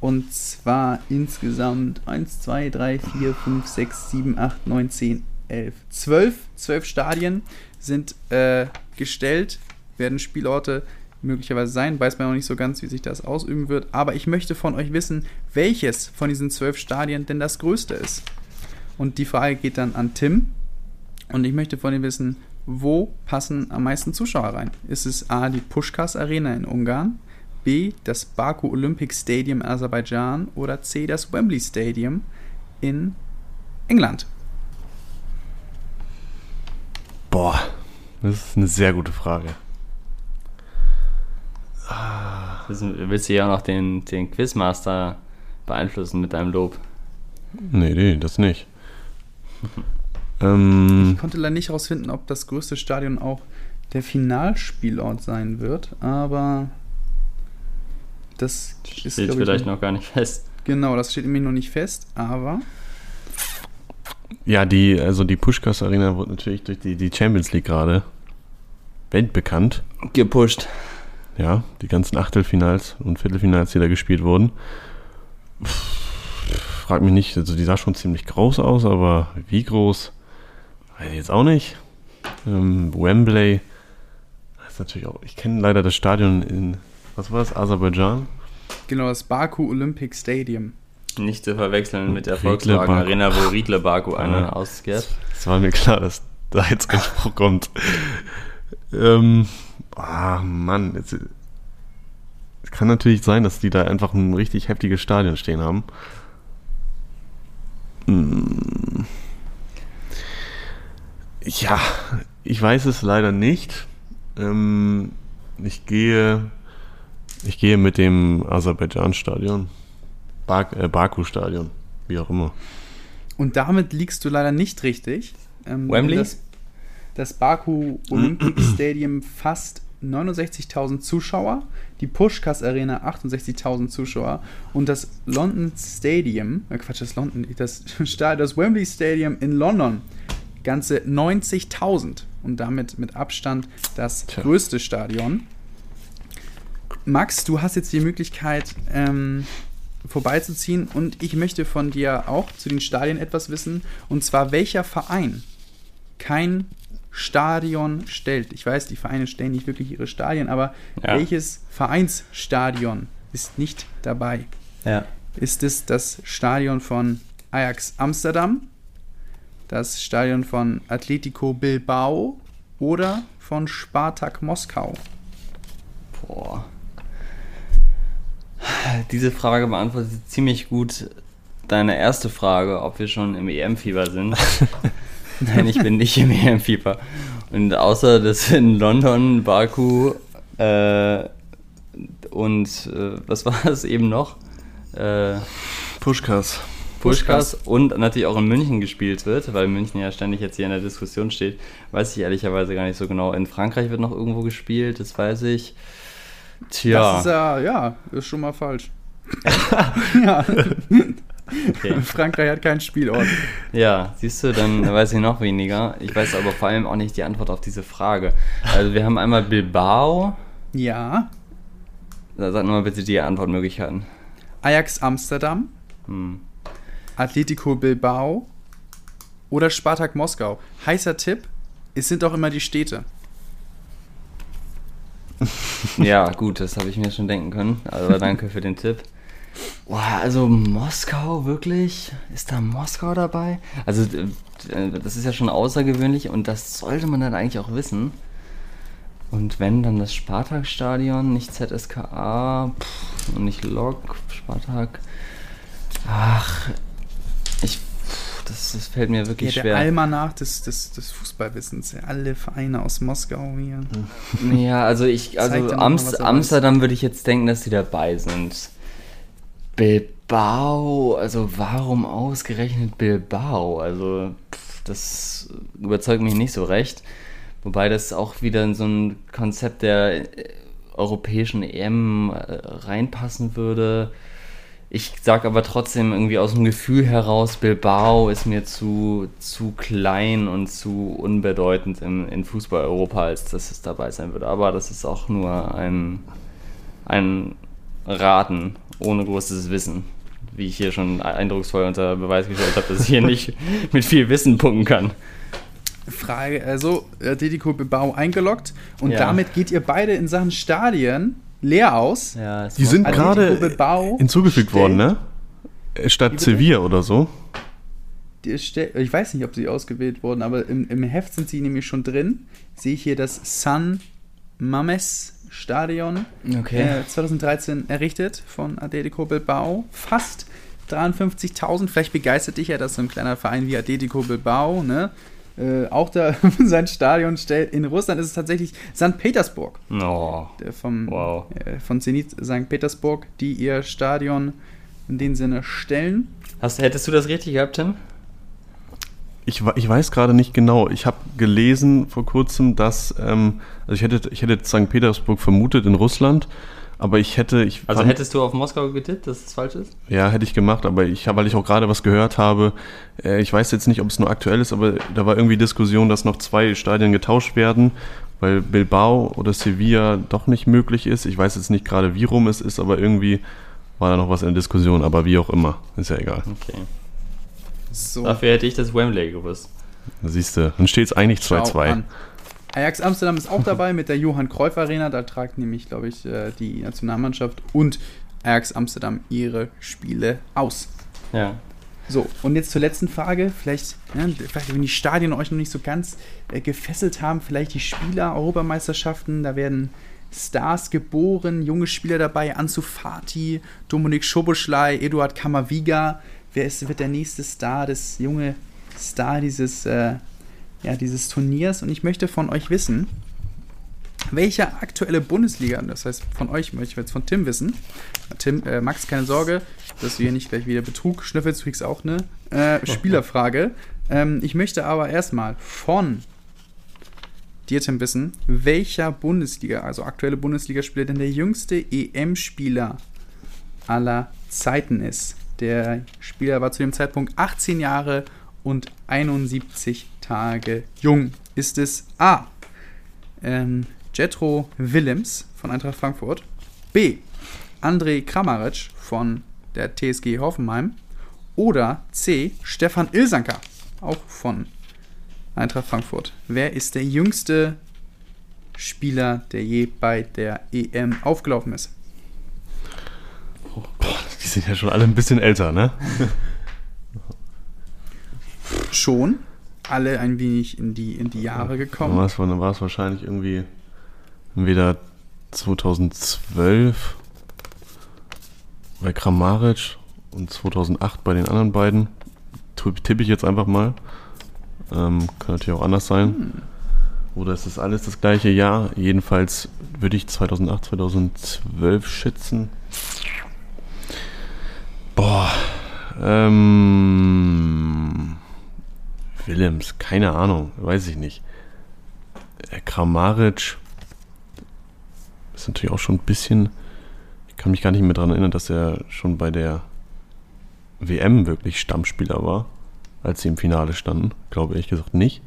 Und zwar insgesamt 1, 2, 3, 4, 5, 6, 7, 8, 9, 10, 11, 12. 12 Stadien sind äh, gestellt, werden Spielorte möglicherweise sein. Weiß man noch nicht so ganz, wie sich das ausüben wird. Aber ich möchte von euch wissen, welches von diesen 12 Stadien denn das größte ist. Und die Frage geht dann an Tim. Und ich möchte von ihm wissen, wo passen am meisten Zuschauer rein? Ist es A, die Pushkas Arena in Ungarn, B, das Baku Olympic Stadium in Aserbaidschan oder C, das Wembley Stadium in England? Boah, das ist eine sehr gute Frage. Wissen- Willst du ja auch noch den, den Quizmaster beeinflussen mit deinem Lob? Nee, nee, das nicht. ähm, Ich konnte leider nicht herausfinden, ob das größte Stadion auch der Finalspielort sein wird, aber Das ist, steht vielleicht noch gar nicht fest. Genau, das steht nämlich noch nicht fest, aber. Ja, die, also die Pushkas Arena wurde natürlich durch die, die Champions League gerade weltbekannt. Gepusht. Ja, die ganzen Achtelfinals und Viertelfinals, die da gespielt wurden. Frag mich nicht, also die sah schon ziemlich groß aus, aber wie groß? Weiß ich jetzt auch nicht. Ähm, Wembley. Das ist natürlich auch. Ich kenne leider das Stadion in, was war das, Aserbaidschan? Genau, das Baku Olympic Stadium. Nicht zu verwechseln mit der Volkswagen Arena, wo Riedle Baku eine ah, ausgeht. Es war mir klar, dass da jetzt ein Spruch kommt. Ähm, ah, Mann. Jetzt, es kann natürlich sein, dass die da einfach ein richtig heftiges Stadion stehen haben. Hm. Ja, ich weiß es leider nicht. Ähm, ich gehe, ich gehe mit dem Aserbaidschan-Stadion, äh, Baku-Stadion, wie auch immer. Und damit liegst du leider nicht richtig. Ähm, Wembley? Das, das Baku Olympic Stadium fast 69.000 Zuschauer, die Pushkas Arena 68.000 Zuschauer und das London Stadium, äh Quatsch, das London, das Stadion, das Wembley Stadium in London ganze 90.000 und damit mit Abstand das Tja. größte Stadion. Max, du hast jetzt die Möglichkeit, ähm, vorbeizuziehen und ich möchte von dir auch zu den Stadien etwas wissen und zwar welcher Verein kein Stadion stellt. Ich weiß, die Vereine stellen nicht wirklich ihre Stadien, aber ja. welches Vereinsstadion ist nicht dabei? Ja. Ist es das Stadion von Ajax Amsterdam, das Stadion von Atletico Bilbao oder von Spartak Moskau? Boah. Diese Frage beantwortet ziemlich gut deine erste Frage, ob wir schon im EM-Fieber sind. Nein, ich bin nicht im EM-Fieber. Und außer dass in London, Baku äh, und äh, was war es eben noch? Äh, Pushkas. Pushkas und natürlich auch in München gespielt wird, weil München ja ständig jetzt hier in der Diskussion steht, weiß ich ehrlicherweise gar nicht so genau. In Frankreich wird noch irgendwo gespielt, das weiß ich. Tja. Das ist ja, ja, ist schon mal falsch. ja. Okay. Frankreich hat keinen Spielort. Ja, siehst du, dann weiß ich noch weniger. Ich weiß aber vor allem auch nicht die Antwort auf diese Frage. Also wir haben einmal Bilbao. Ja. Sag mal bitte die Antwortmöglichkeiten. Ajax Amsterdam. Hm. Atletico Bilbao. Oder Spartak Moskau. Heißer Tipp, es sind auch immer die Städte. ja, gut, das habe ich mir schon denken können. Aber danke für den Tipp. Boah, also Moskau, wirklich? Ist da Moskau dabei? Also, äh, das ist ja schon außergewöhnlich und das sollte man dann eigentlich auch wissen. Und wenn, dann das Spartak-Stadion, nicht ZSKA pff, und nicht Lok, Spartak. Ach, ich, das, das fällt mir wirklich ja, der schwer. Der Almanach des, des, des Fußballwissens, alle Vereine aus Moskau hier. Ja, also ich, also Amst Amsterdam würde ich jetzt denken, dass sie dabei sind. Bilbao, also warum ausgerechnet Bilbao? Also pff, das überzeugt mich nicht so recht. Wobei das auch wieder in so ein Konzept der äh, europäischen EM äh, reinpassen würde. Ich sage aber trotzdem irgendwie aus dem Gefühl heraus, Bilbao ist mir zu, zu klein und zu unbedeutend im, in Fußball-Europa, als dass es dabei sein würde. Aber das ist auch nur ein, ein Raten ohne großes Wissen. Wie ich hier schon eindrucksvoll unter Beweis gestellt habe, dass ich hier nicht mit viel Wissen punkten kann. Frage, also Atletico Bilbao eingeloggt und ja. damit geht ihr beide in Sachen Stadien leer aus. Ja, die sind gerade hinzugefügt worden, ne? Statt Sevilla oder so. Ich weiß nicht, ob sie ausgewählt wurden, aber im, im Heft sind sie nämlich schon drin. Sehe ich hier das San Mames Stadion. Okay. Äh, 2013 errichtet von Atletico Bilbao. Fast 53.000. Vielleicht begeistert dich ja, dass so ein kleiner Verein wie Atletico Bilbao, ne? Äh, auch da sein Stadion stellt. In Russland ist es tatsächlich St. Petersburg. Oh. Vom, wow. äh, von Zenit St. Petersburg, die ihr Stadion in dem Sinne stellen. Hast, hättest du das richtig gehabt, Tim? Ich, ich weiß gerade nicht genau. Ich habe gelesen vor kurzem, dass, ähm, also ich hätte, ich hätte St. Petersburg vermutet in Russland, aber ich hätte. Ich also hättest du auf Moskau getippt, dass es falsch ist? Ja, hätte ich gemacht, aber ich weil ich auch gerade was gehört habe, äh, ich weiß jetzt nicht, ob es nur aktuell ist, aber da war irgendwie Diskussion, dass noch zwei Stadien getauscht werden, weil Bilbao oder Sevilla doch nicht möglich ist. Ich weiß jetzt nicht gerade, wie rum es ist, aber irgendwie war da noch was in der Diskussion, aber wie auch immer, ist ja egal. Okay. So. Dafür hätte ich das Wembley gewusst. Siehst du, dann steht es eigentlich 2-2. Ajax Amsterdam ist auch dabei mit der Johann Cruyff Arena. Da tragt nämlich, glaube ich, äh, die Nationalmannschaft und Ajax Amsterdam ihre Spiele aus. Ja. So, und jetzt zur letzten Frage. Vielleicht, ja, vielleicht wenn die Stadien euch noch nicht so ganz äh, gefesselt haben, vielleicht die Spieler, Europameisterschaften, da werden Stars geboren, junge Spieler dabei, Ansu Fati, Dominik Schoboschlei, Eduard Kamaviga. Wer ist, wird der nächste Star, das junge Star dieses äh, ja, dieses Turniers und ich möchte von euch wissen, welcher aktuelle Bundesliga, das heißt von euch möchte ich jetzt von Tim wissen. Tim, äh, Max, keine Sorge, dass du hier nicht gleich wieder Betrug schnüffelst, du kriegst auch eine äh, Spielerfrage. Ähm, ich möchte aber erstmal von dir, Tim, wissen, welcher Bundesliga, also aktuelle Bundesligaspieler, denn der jüngste EM-Spieler aller Zeiten ist. Der Spieler war zu dem Zeitpunkt 18 Jahre und 71 Tage jung. Ist es A. Ähm, Jetro Willems von Eintracht Frankfurt, B. André Kramaric von der TSG Hoffenheim oder C. Stefan Ilsanker, auch von Eintracht Frankfurt. Wer ist der jüngste Spieler, der je bei der EM aufgelaufen ist? Oh, boah, die sind ja schon alle ein bisschen älter, ne? schon alle ein wenig in die, in die Jahre gekommen. Dann war es wahrscheinlich irgendwie entweder 2012 bei Kramaric und 2008 bei den anderen beiden. Tippe ich jetzt einfach mal. Ähm, kann natürlich auch anders sein. Hm. Oder ist das alles das gleiche Jahr? Jedenfalls würde ich 2008, 2012 schätzen. Boah. Ähm. Willems, keine Ahnung, weiß ich nicht. Äh, Kramaric ist natürlich auch schon ein bisschen. Ich kann mich gar nicht mehr daran erinnern, dass er schon bei der WM wirklich Stammspieler war, als sie im Finale standen. Glaube ehrlich gesagt nicht.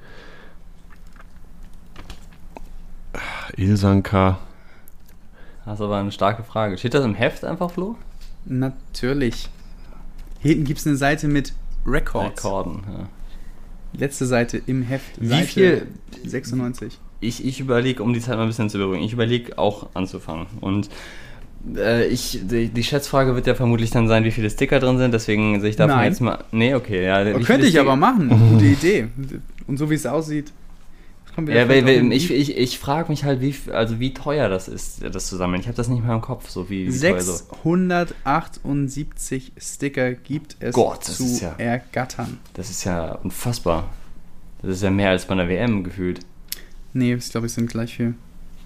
Ilsanka. Das ist aber eine starke Frage. Steht das im Heft einfach, Flo? Natürlich. Hinten gibt es eine Seite mit Records. Rekorden, ja. Letzte Seite im Heft. Wie Seite viel? 96. Ich, ich überlege, um die Zeit mal ein bisschen zu beruhigen, ich überlege auch anzufangen. Und äh, ich, die, die, Schätzfrage wird ja vermutlich dann sein, wie viele Sticker drin sind, deswegen sehe ich davon Nein. jetzt mal. Nee, okay. Ja, könnte ich aber machen. Gute Idee. Und so wie es aussieht, ja, weil, weil ich, ich, ich frage mich halt, wie, also wie teuer das ist, das zu sammeln. Ich habe das nicht mehr im Kopf, so wie, wie 678 so. Sticker gibt es Gott, zu ja, ergattern. Das ist ja unfassbar. Das ist ja mehr als bei einer WM gefühlt. Nee, ich glaube, es sind gleich viel.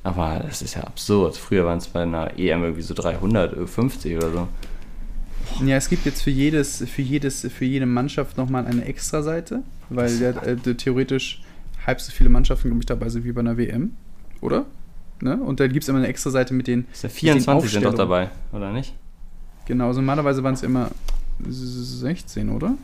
Aber das ist ja absurd. Früher waren es bei einer EM irgendwie so 350 oder so. Ja, es gibt jetzt für jedes, für jedes, für jede Mannschaft nochmal eine Extra-Seite, weil der, äh, theoretisch halb so viele Mannschaften, glaube ich, dabei sind wie bei einer WM, oder? Ne? Und da gibt es immer eine extra Seite mit den. Ist ja 24 sind doch dabei, oder nicht? Genau, also normalerweise waren es immer 16, oder?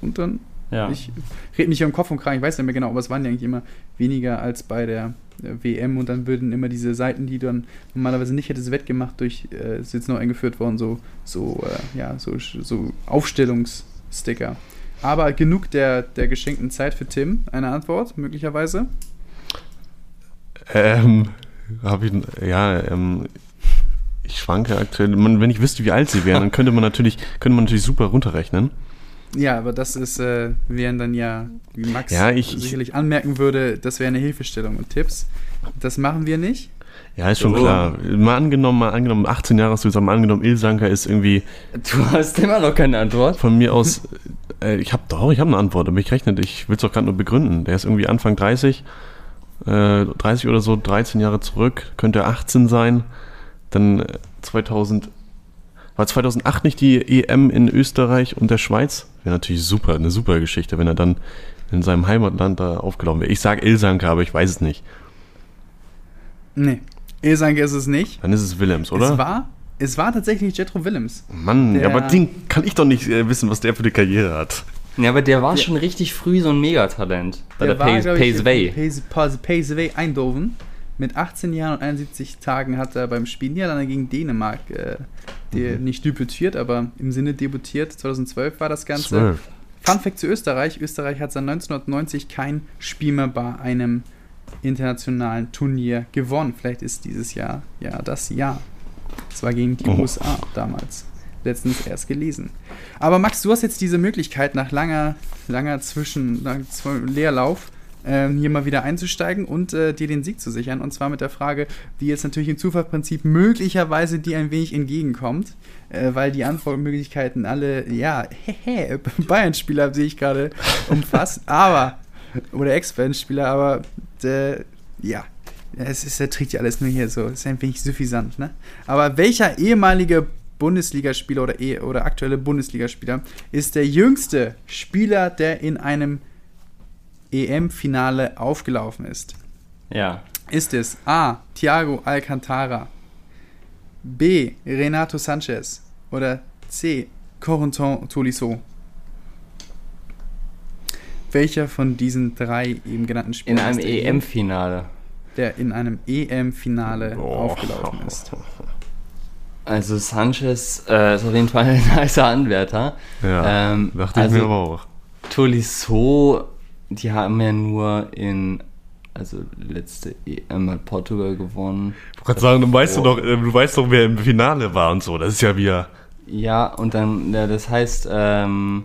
Und dann. Ja. Ich rede mich im Kopf und Kragen, ich weiß nicht mehr genau, aber es waren ja eigentlich immer weniger als bei der WM und dann würden immer diese Seiten, die dann normalerweise nicht hätte wettgemacht, durch, äh, ist jetzt noch eingeführt worden, so, so, äh, ja, so, so Aufstellungssticker. Aber genug der, der geschenkten Zeit für Tim. Eine Antwort, möglicherweise? Ähm, habe ich, ja, ähm, ich schwanke aktuell. Man, wenn ich wüsste, wie alt sie wären, dann könnte man natürlich, könnte man natürlich super runterrechnen. Ja, aber das ist, äh, wären dann ja, wie Max ja, ich, sicherlich ich, anmerken würde, das wäre eine Hilfestellung und Tipps. Das machen wir nicht. Ja, ist schon oh. klar. Mal angenommen, mal angenommen, 18 Jahre hast du gesagt, mal angenommen, Ilsanker ist irgendwie. Du hast immer noch keine Antwort. Von mir aus äh, ich habe doch, ich habe eine Antwort, aber ich rechne, ich will es doch gerade nur begründen. Der ist irgendwie Anfang 30, äh, 30 oder so, 13 Jahre zurück, könnte 18 sein. Dann 2000, äh, war 2008 nicht die EM in Österreich und der Schweiz? Wäre natürlich super, eine super Geschichte, wenn er dann in seinem Heimatland da aufgelaufen wäre. Ich sage Ilsanke, aber ich weiß es nicht. Nee. Sage, ist es nicht. Dann ist es Willems, oder? Es war, es war tatsächlich Jetro Willems. Mann, der, aber den kann ich doch nicht äh, wissen, was der für eine Karriere hat. Ja, aber der war der, schon richtig früh so ein Megatalent. Bei der, der PSV. PSV Eindhoven. Mit 18 Jahren und 71 Tagen hat er beim Spiel Niederlande gegen Dänemark äh, mhm. nicht debütiert, aber im Sinne debütiert. 2012 war das Ganze. 12. Fun Fact zu Österreich: Österreich hat seit 1990 kein Spiel mehr bei einem internationalen Turnier gewonnen. Vielleicht ist dieses Jahr ja das Jahr. Das war gegen die oh. USA damals. Letztens erst gelesen. Aber Max, du hast jetzt diese Möglichkeit, nach langer, langer Zwischen, nach Leerlauf, äh, hier mal wieder einzusteigen und äh, dir den Sieg zu sichern. Und zwar mit der Frage, die jetzt natürlich im Zufallsprinzip möglicherweise dir ein wenig entgegenkommt, äh, weil die Antwortmöglichkeiten alle, ja, hehe, Bayern-Spieler sehe ich gerade umfasst, aber, oder Ex-Bayern-Spieler, aber, äh, ja, es ist, er trägt ja alles nur hier so, ist ein wenig suffisant, ne? Aber welcher ehemalige Bundesligaspieler oder, eh, oder aktuelle Bundesligaspieler ist der jüngste Spieler, der in einem EM-Finale aufgelaufen ist? Ja. Ist es A. Thiago Alcantara, B. Renato Sanchez oder C. Corentin Tolisso? Welcher von diesen drei eben genannten Spielern? In einem EM-Finale. Der in einem EM-Finale aufgelaufen ist. Also Sanchez äh, ist auf jeden Fall ein heißer Anwärter. Ja, ähm, dachte also ich mir aber auch. Tolisso die haben ja nur in, also letzte EM hat Portugal gewonnen. Ich wollte sagen, du weißt, oh. doch, äh, du weißt doch, wer im Finale war und so. Das ist ja wieder. Ja, und dann, ja, das heißt, ähm,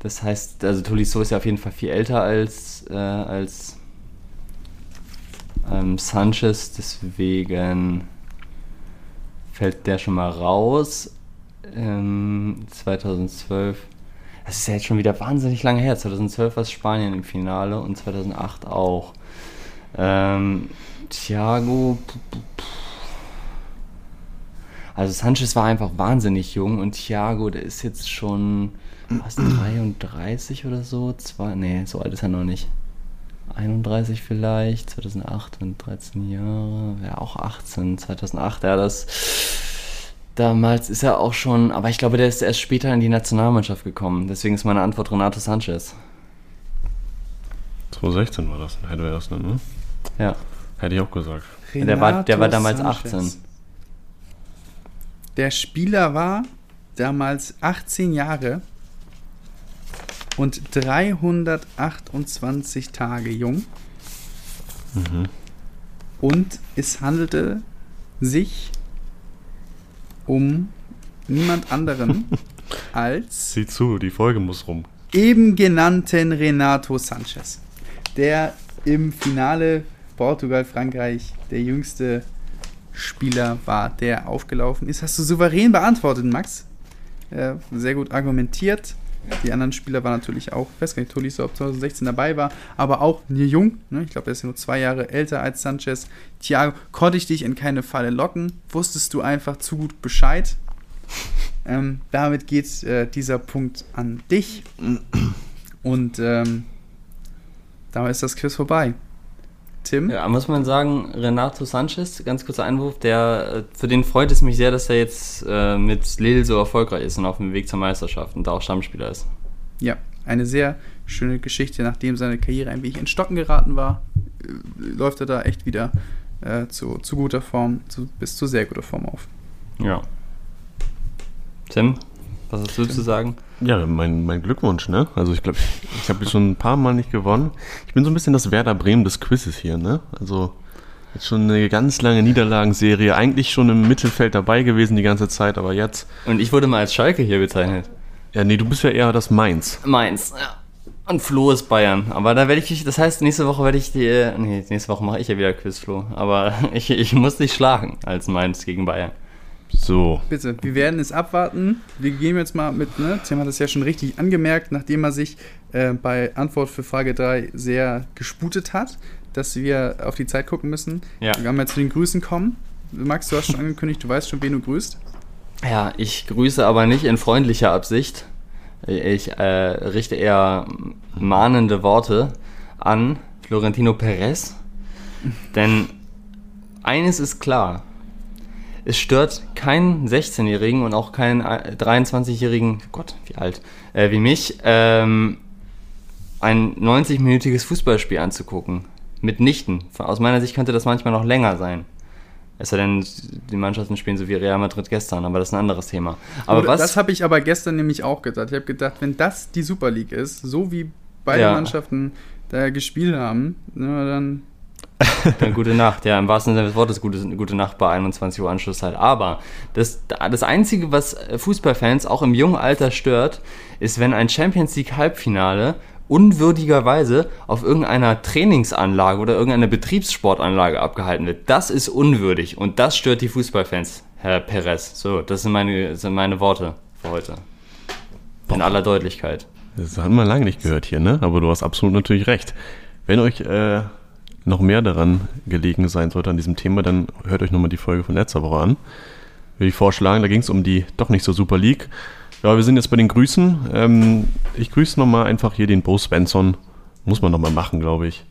das heißt, also Tolisso ist ja auf jeden Fall viel älter als, äh, als ähm, Sanchez, deswegen fällt der schon mal raus. Ähm, 2012 das ist ja jetzt schon wieder wahnsinnig lange her. 2012 war es Spanien im Finale und 2008 auch. Ähm, Thiago. Also Sanchez war einfach wahnsinnig jung und Thiago, der ist jetzt schon fast 33 oder so. Zwei, nee, so alt ist er noch nicht. 31 vielleicht, 2008 und 13 Jahre, ja auch 18, 2008, ja das Damals ist er auch schon, aber ich glaube, der ist erst später in die Nationalmannschaft gekommen. Deswegen ist meine Antwort Renato Sanchez. 2016 war das, hätte er erst, ne? Ja. Hätte ich auch gesagt. Renato der war, der war damals Sanchez. 18. Der Spieler war damals 18 Jahre und 328 Tage jung. Mhm. Und es handelte sich um niemand anderen als. Sieh zu, die Folge muss rum. Eben genannten Renato Sanchez, der im Finale Portugal-Frankreich der jüngste Spieler war, der aufgelaufen ist. Hast du souverän beantwortet, Max. Ja, sehr gut argumentiert. Die anderen Spieler waren natürlich auch, ich weiß gar nicht, Tolisso ob 2016 dabei war, aber auch Nier Jung, ne? ich glaube, er ist nur zwei Jahre älter als Sanchez. Thiago, konnte ich dich in keine Falle locken? Wusstest du einfach zu gut Bescheid? Ähm, damit geht äh, dieser Punkt an dich. Und ähm, damit ist das Quiz vorbei. Tim? Ja, muss man sagen, Renato Sanchez, ganz kurzer Einwurf, der, äh, für den freut es mich sehr, dass er jetzt äh, mit Lille so erfolgreich ist und auf dem Weg zur Meisterschaft und da auch Stammspieler ist. Ja, eine sehr schöne Geschichte, nachdem seine Karriere ein wenig in Stocken geraten war, äh, läuft er da echt wieder äh, zu, zu guter Form, zu, bis zu sehr guter Form auf. Ja. Tim, was hast du Tim. zu sagen? Ja, mein, mein Glückwunsch, ne? Also ich glaube, ich habe schon ein paar Mal nicht gewonnen. Ich bin so ein bisschen das Werder Bremen des Quizzes hier, ne? Also jetzt schon eine ganz lange Niederlagenserie, eigentlich schon im Mittelfeld dabei gewesen die ganze Zeit, aber jetzt. Und ich wurde mal als Schalke hier bezeichnet. Ja, nee, du bist ja eher das Mainz. Mainz, ja. Und Flo ist Bayern. Aber da werde ich, das heißt, nächste Woche werde ich die, nee, nächste Woche mache ich ja wieder Quiz, Flo. Aber ich, ich muss dich schlagen als Mainz gegen Bayern. So. Bitte, wir werden es abwarten. Wir gehen jetzt mal mit, ne? Tim hat das ja schon richtig angemerkt, nachdem er sich äh, bei Antwort für Frage 3 sehr gesputet hat, dass wir auf die Zeit gucken müssen. Ja. Wir werden mal zu den Grüßen kommen. Max, du hast schon angekündigt, du weißt schon, wen du grüßt. Ja, ich grüße aber nicht in freundlicher Absicht. Ich äh, richte eher mahnende Worte an Florentino Perez. Denn eines ist klar. Es stört keinen 16-Jährigen und auch keinen 23-Jährigen, Gott, wie alt, äh, wie mich, ähm, ein 90-minütiges Fußballspiel anzugucken. Mitnichten. Aus meiner Sicht könnte das manchmal noch länger sein. Es sei denn, die Mannschaften spielen so wie Real Madrid gestern, aber das ist ein anderes Thema. Aber Oder, was, das habe ich aber gestern nämlich auch gedacht. Ich habe gedacht, wenn das die Super League ist, so wie beide ja. Mannschaften da gespielt haben, dann. dann gute Nacht, ja, im wahrsten Sinne des Wortes gute, gute Nacht bei 21 Uhr Anschlusszeit. Aber das, das Einzige, was Fußballfans auch im jungen Alter stört, ist, wenn ein Champions League Halbfinale unwürdigerweise auf irgendeiner Trainingsanlage oder irgendeiner Betriebssportanlage abgehalten wird. Das ist unwürdig und das stört die Fußballfans, Herr Perez. So, das sind meine, sind meine Worte für heute. In aller Deutlichkeit. Das haben wir lange nicht gehört hier, ne? Aber du hast absolut natürlich recht. Wenn euch äh, noch mehr daran gelegen sein sollte an diesem Thema, dann hört euch nochmal die Folge von letzter Woche an. Würde ich vorschlagen, da ging es um die doch nicht so Super League. Ja, wir sind jetzt bei den Grüßen. Ähm, ich grüße nochmal einfach hier den Bo Svensson. Muss man nochmal machen, glaube ich.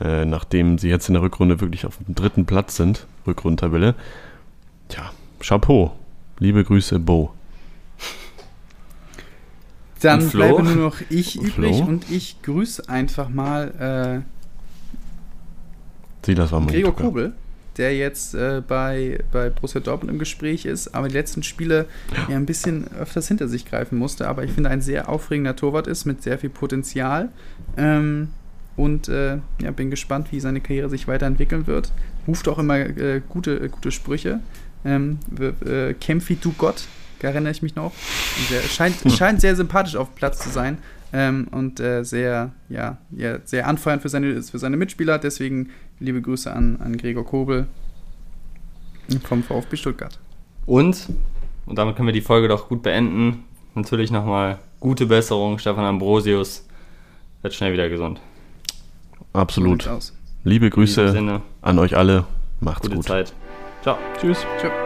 Äh, nachdem sie jetzt in der Rückrunde wirklich auf dem dritten Platz sind, Rückrundentabelle. Tja, Chapeau. Liebe Grüße, Bo. Dann bleibe nur noch ich übrig Flo? und ich grüße einfach mal Sie, das war Gregor Kobel der jetzt äh, bei, bei Borussia Dortmund im Gespräch ist, aber die letzten Spiele ja. ein bisschen öfters hinter sich greifen musste. Aber ich finde, ein sehr aufregender Torwart ist mit sehr viel Potenzial. Ähm, und äh, ja, bin gespannt, wie seine Karriere sich weiterentwickeln wird. Ruft auch immer äh, gute, äh, gute Sprüche. Ähm, äh, Kämpf wie du Gott, da erinnere ich mich noch. Der scheint, hm. scheint sehr sympathisch auf Platz zu sein. Ähm, und äh, sehr, ja, ja, sehr anfeuernd für seine, für seine Mitspieler. Deswegen liebe Grüße an, an Gregor Kobel vom VfB Stuttgart. Und, und damit können wir die Folge doch gut beenden, natürlich nochmal gute Besserung, Stefan Ambrosius wird schnell wieder gesund. Absolut. Liebe Grüße an euch alle. Macht's Gute gut. Zeit. Ciao. Tschüss. Ciao.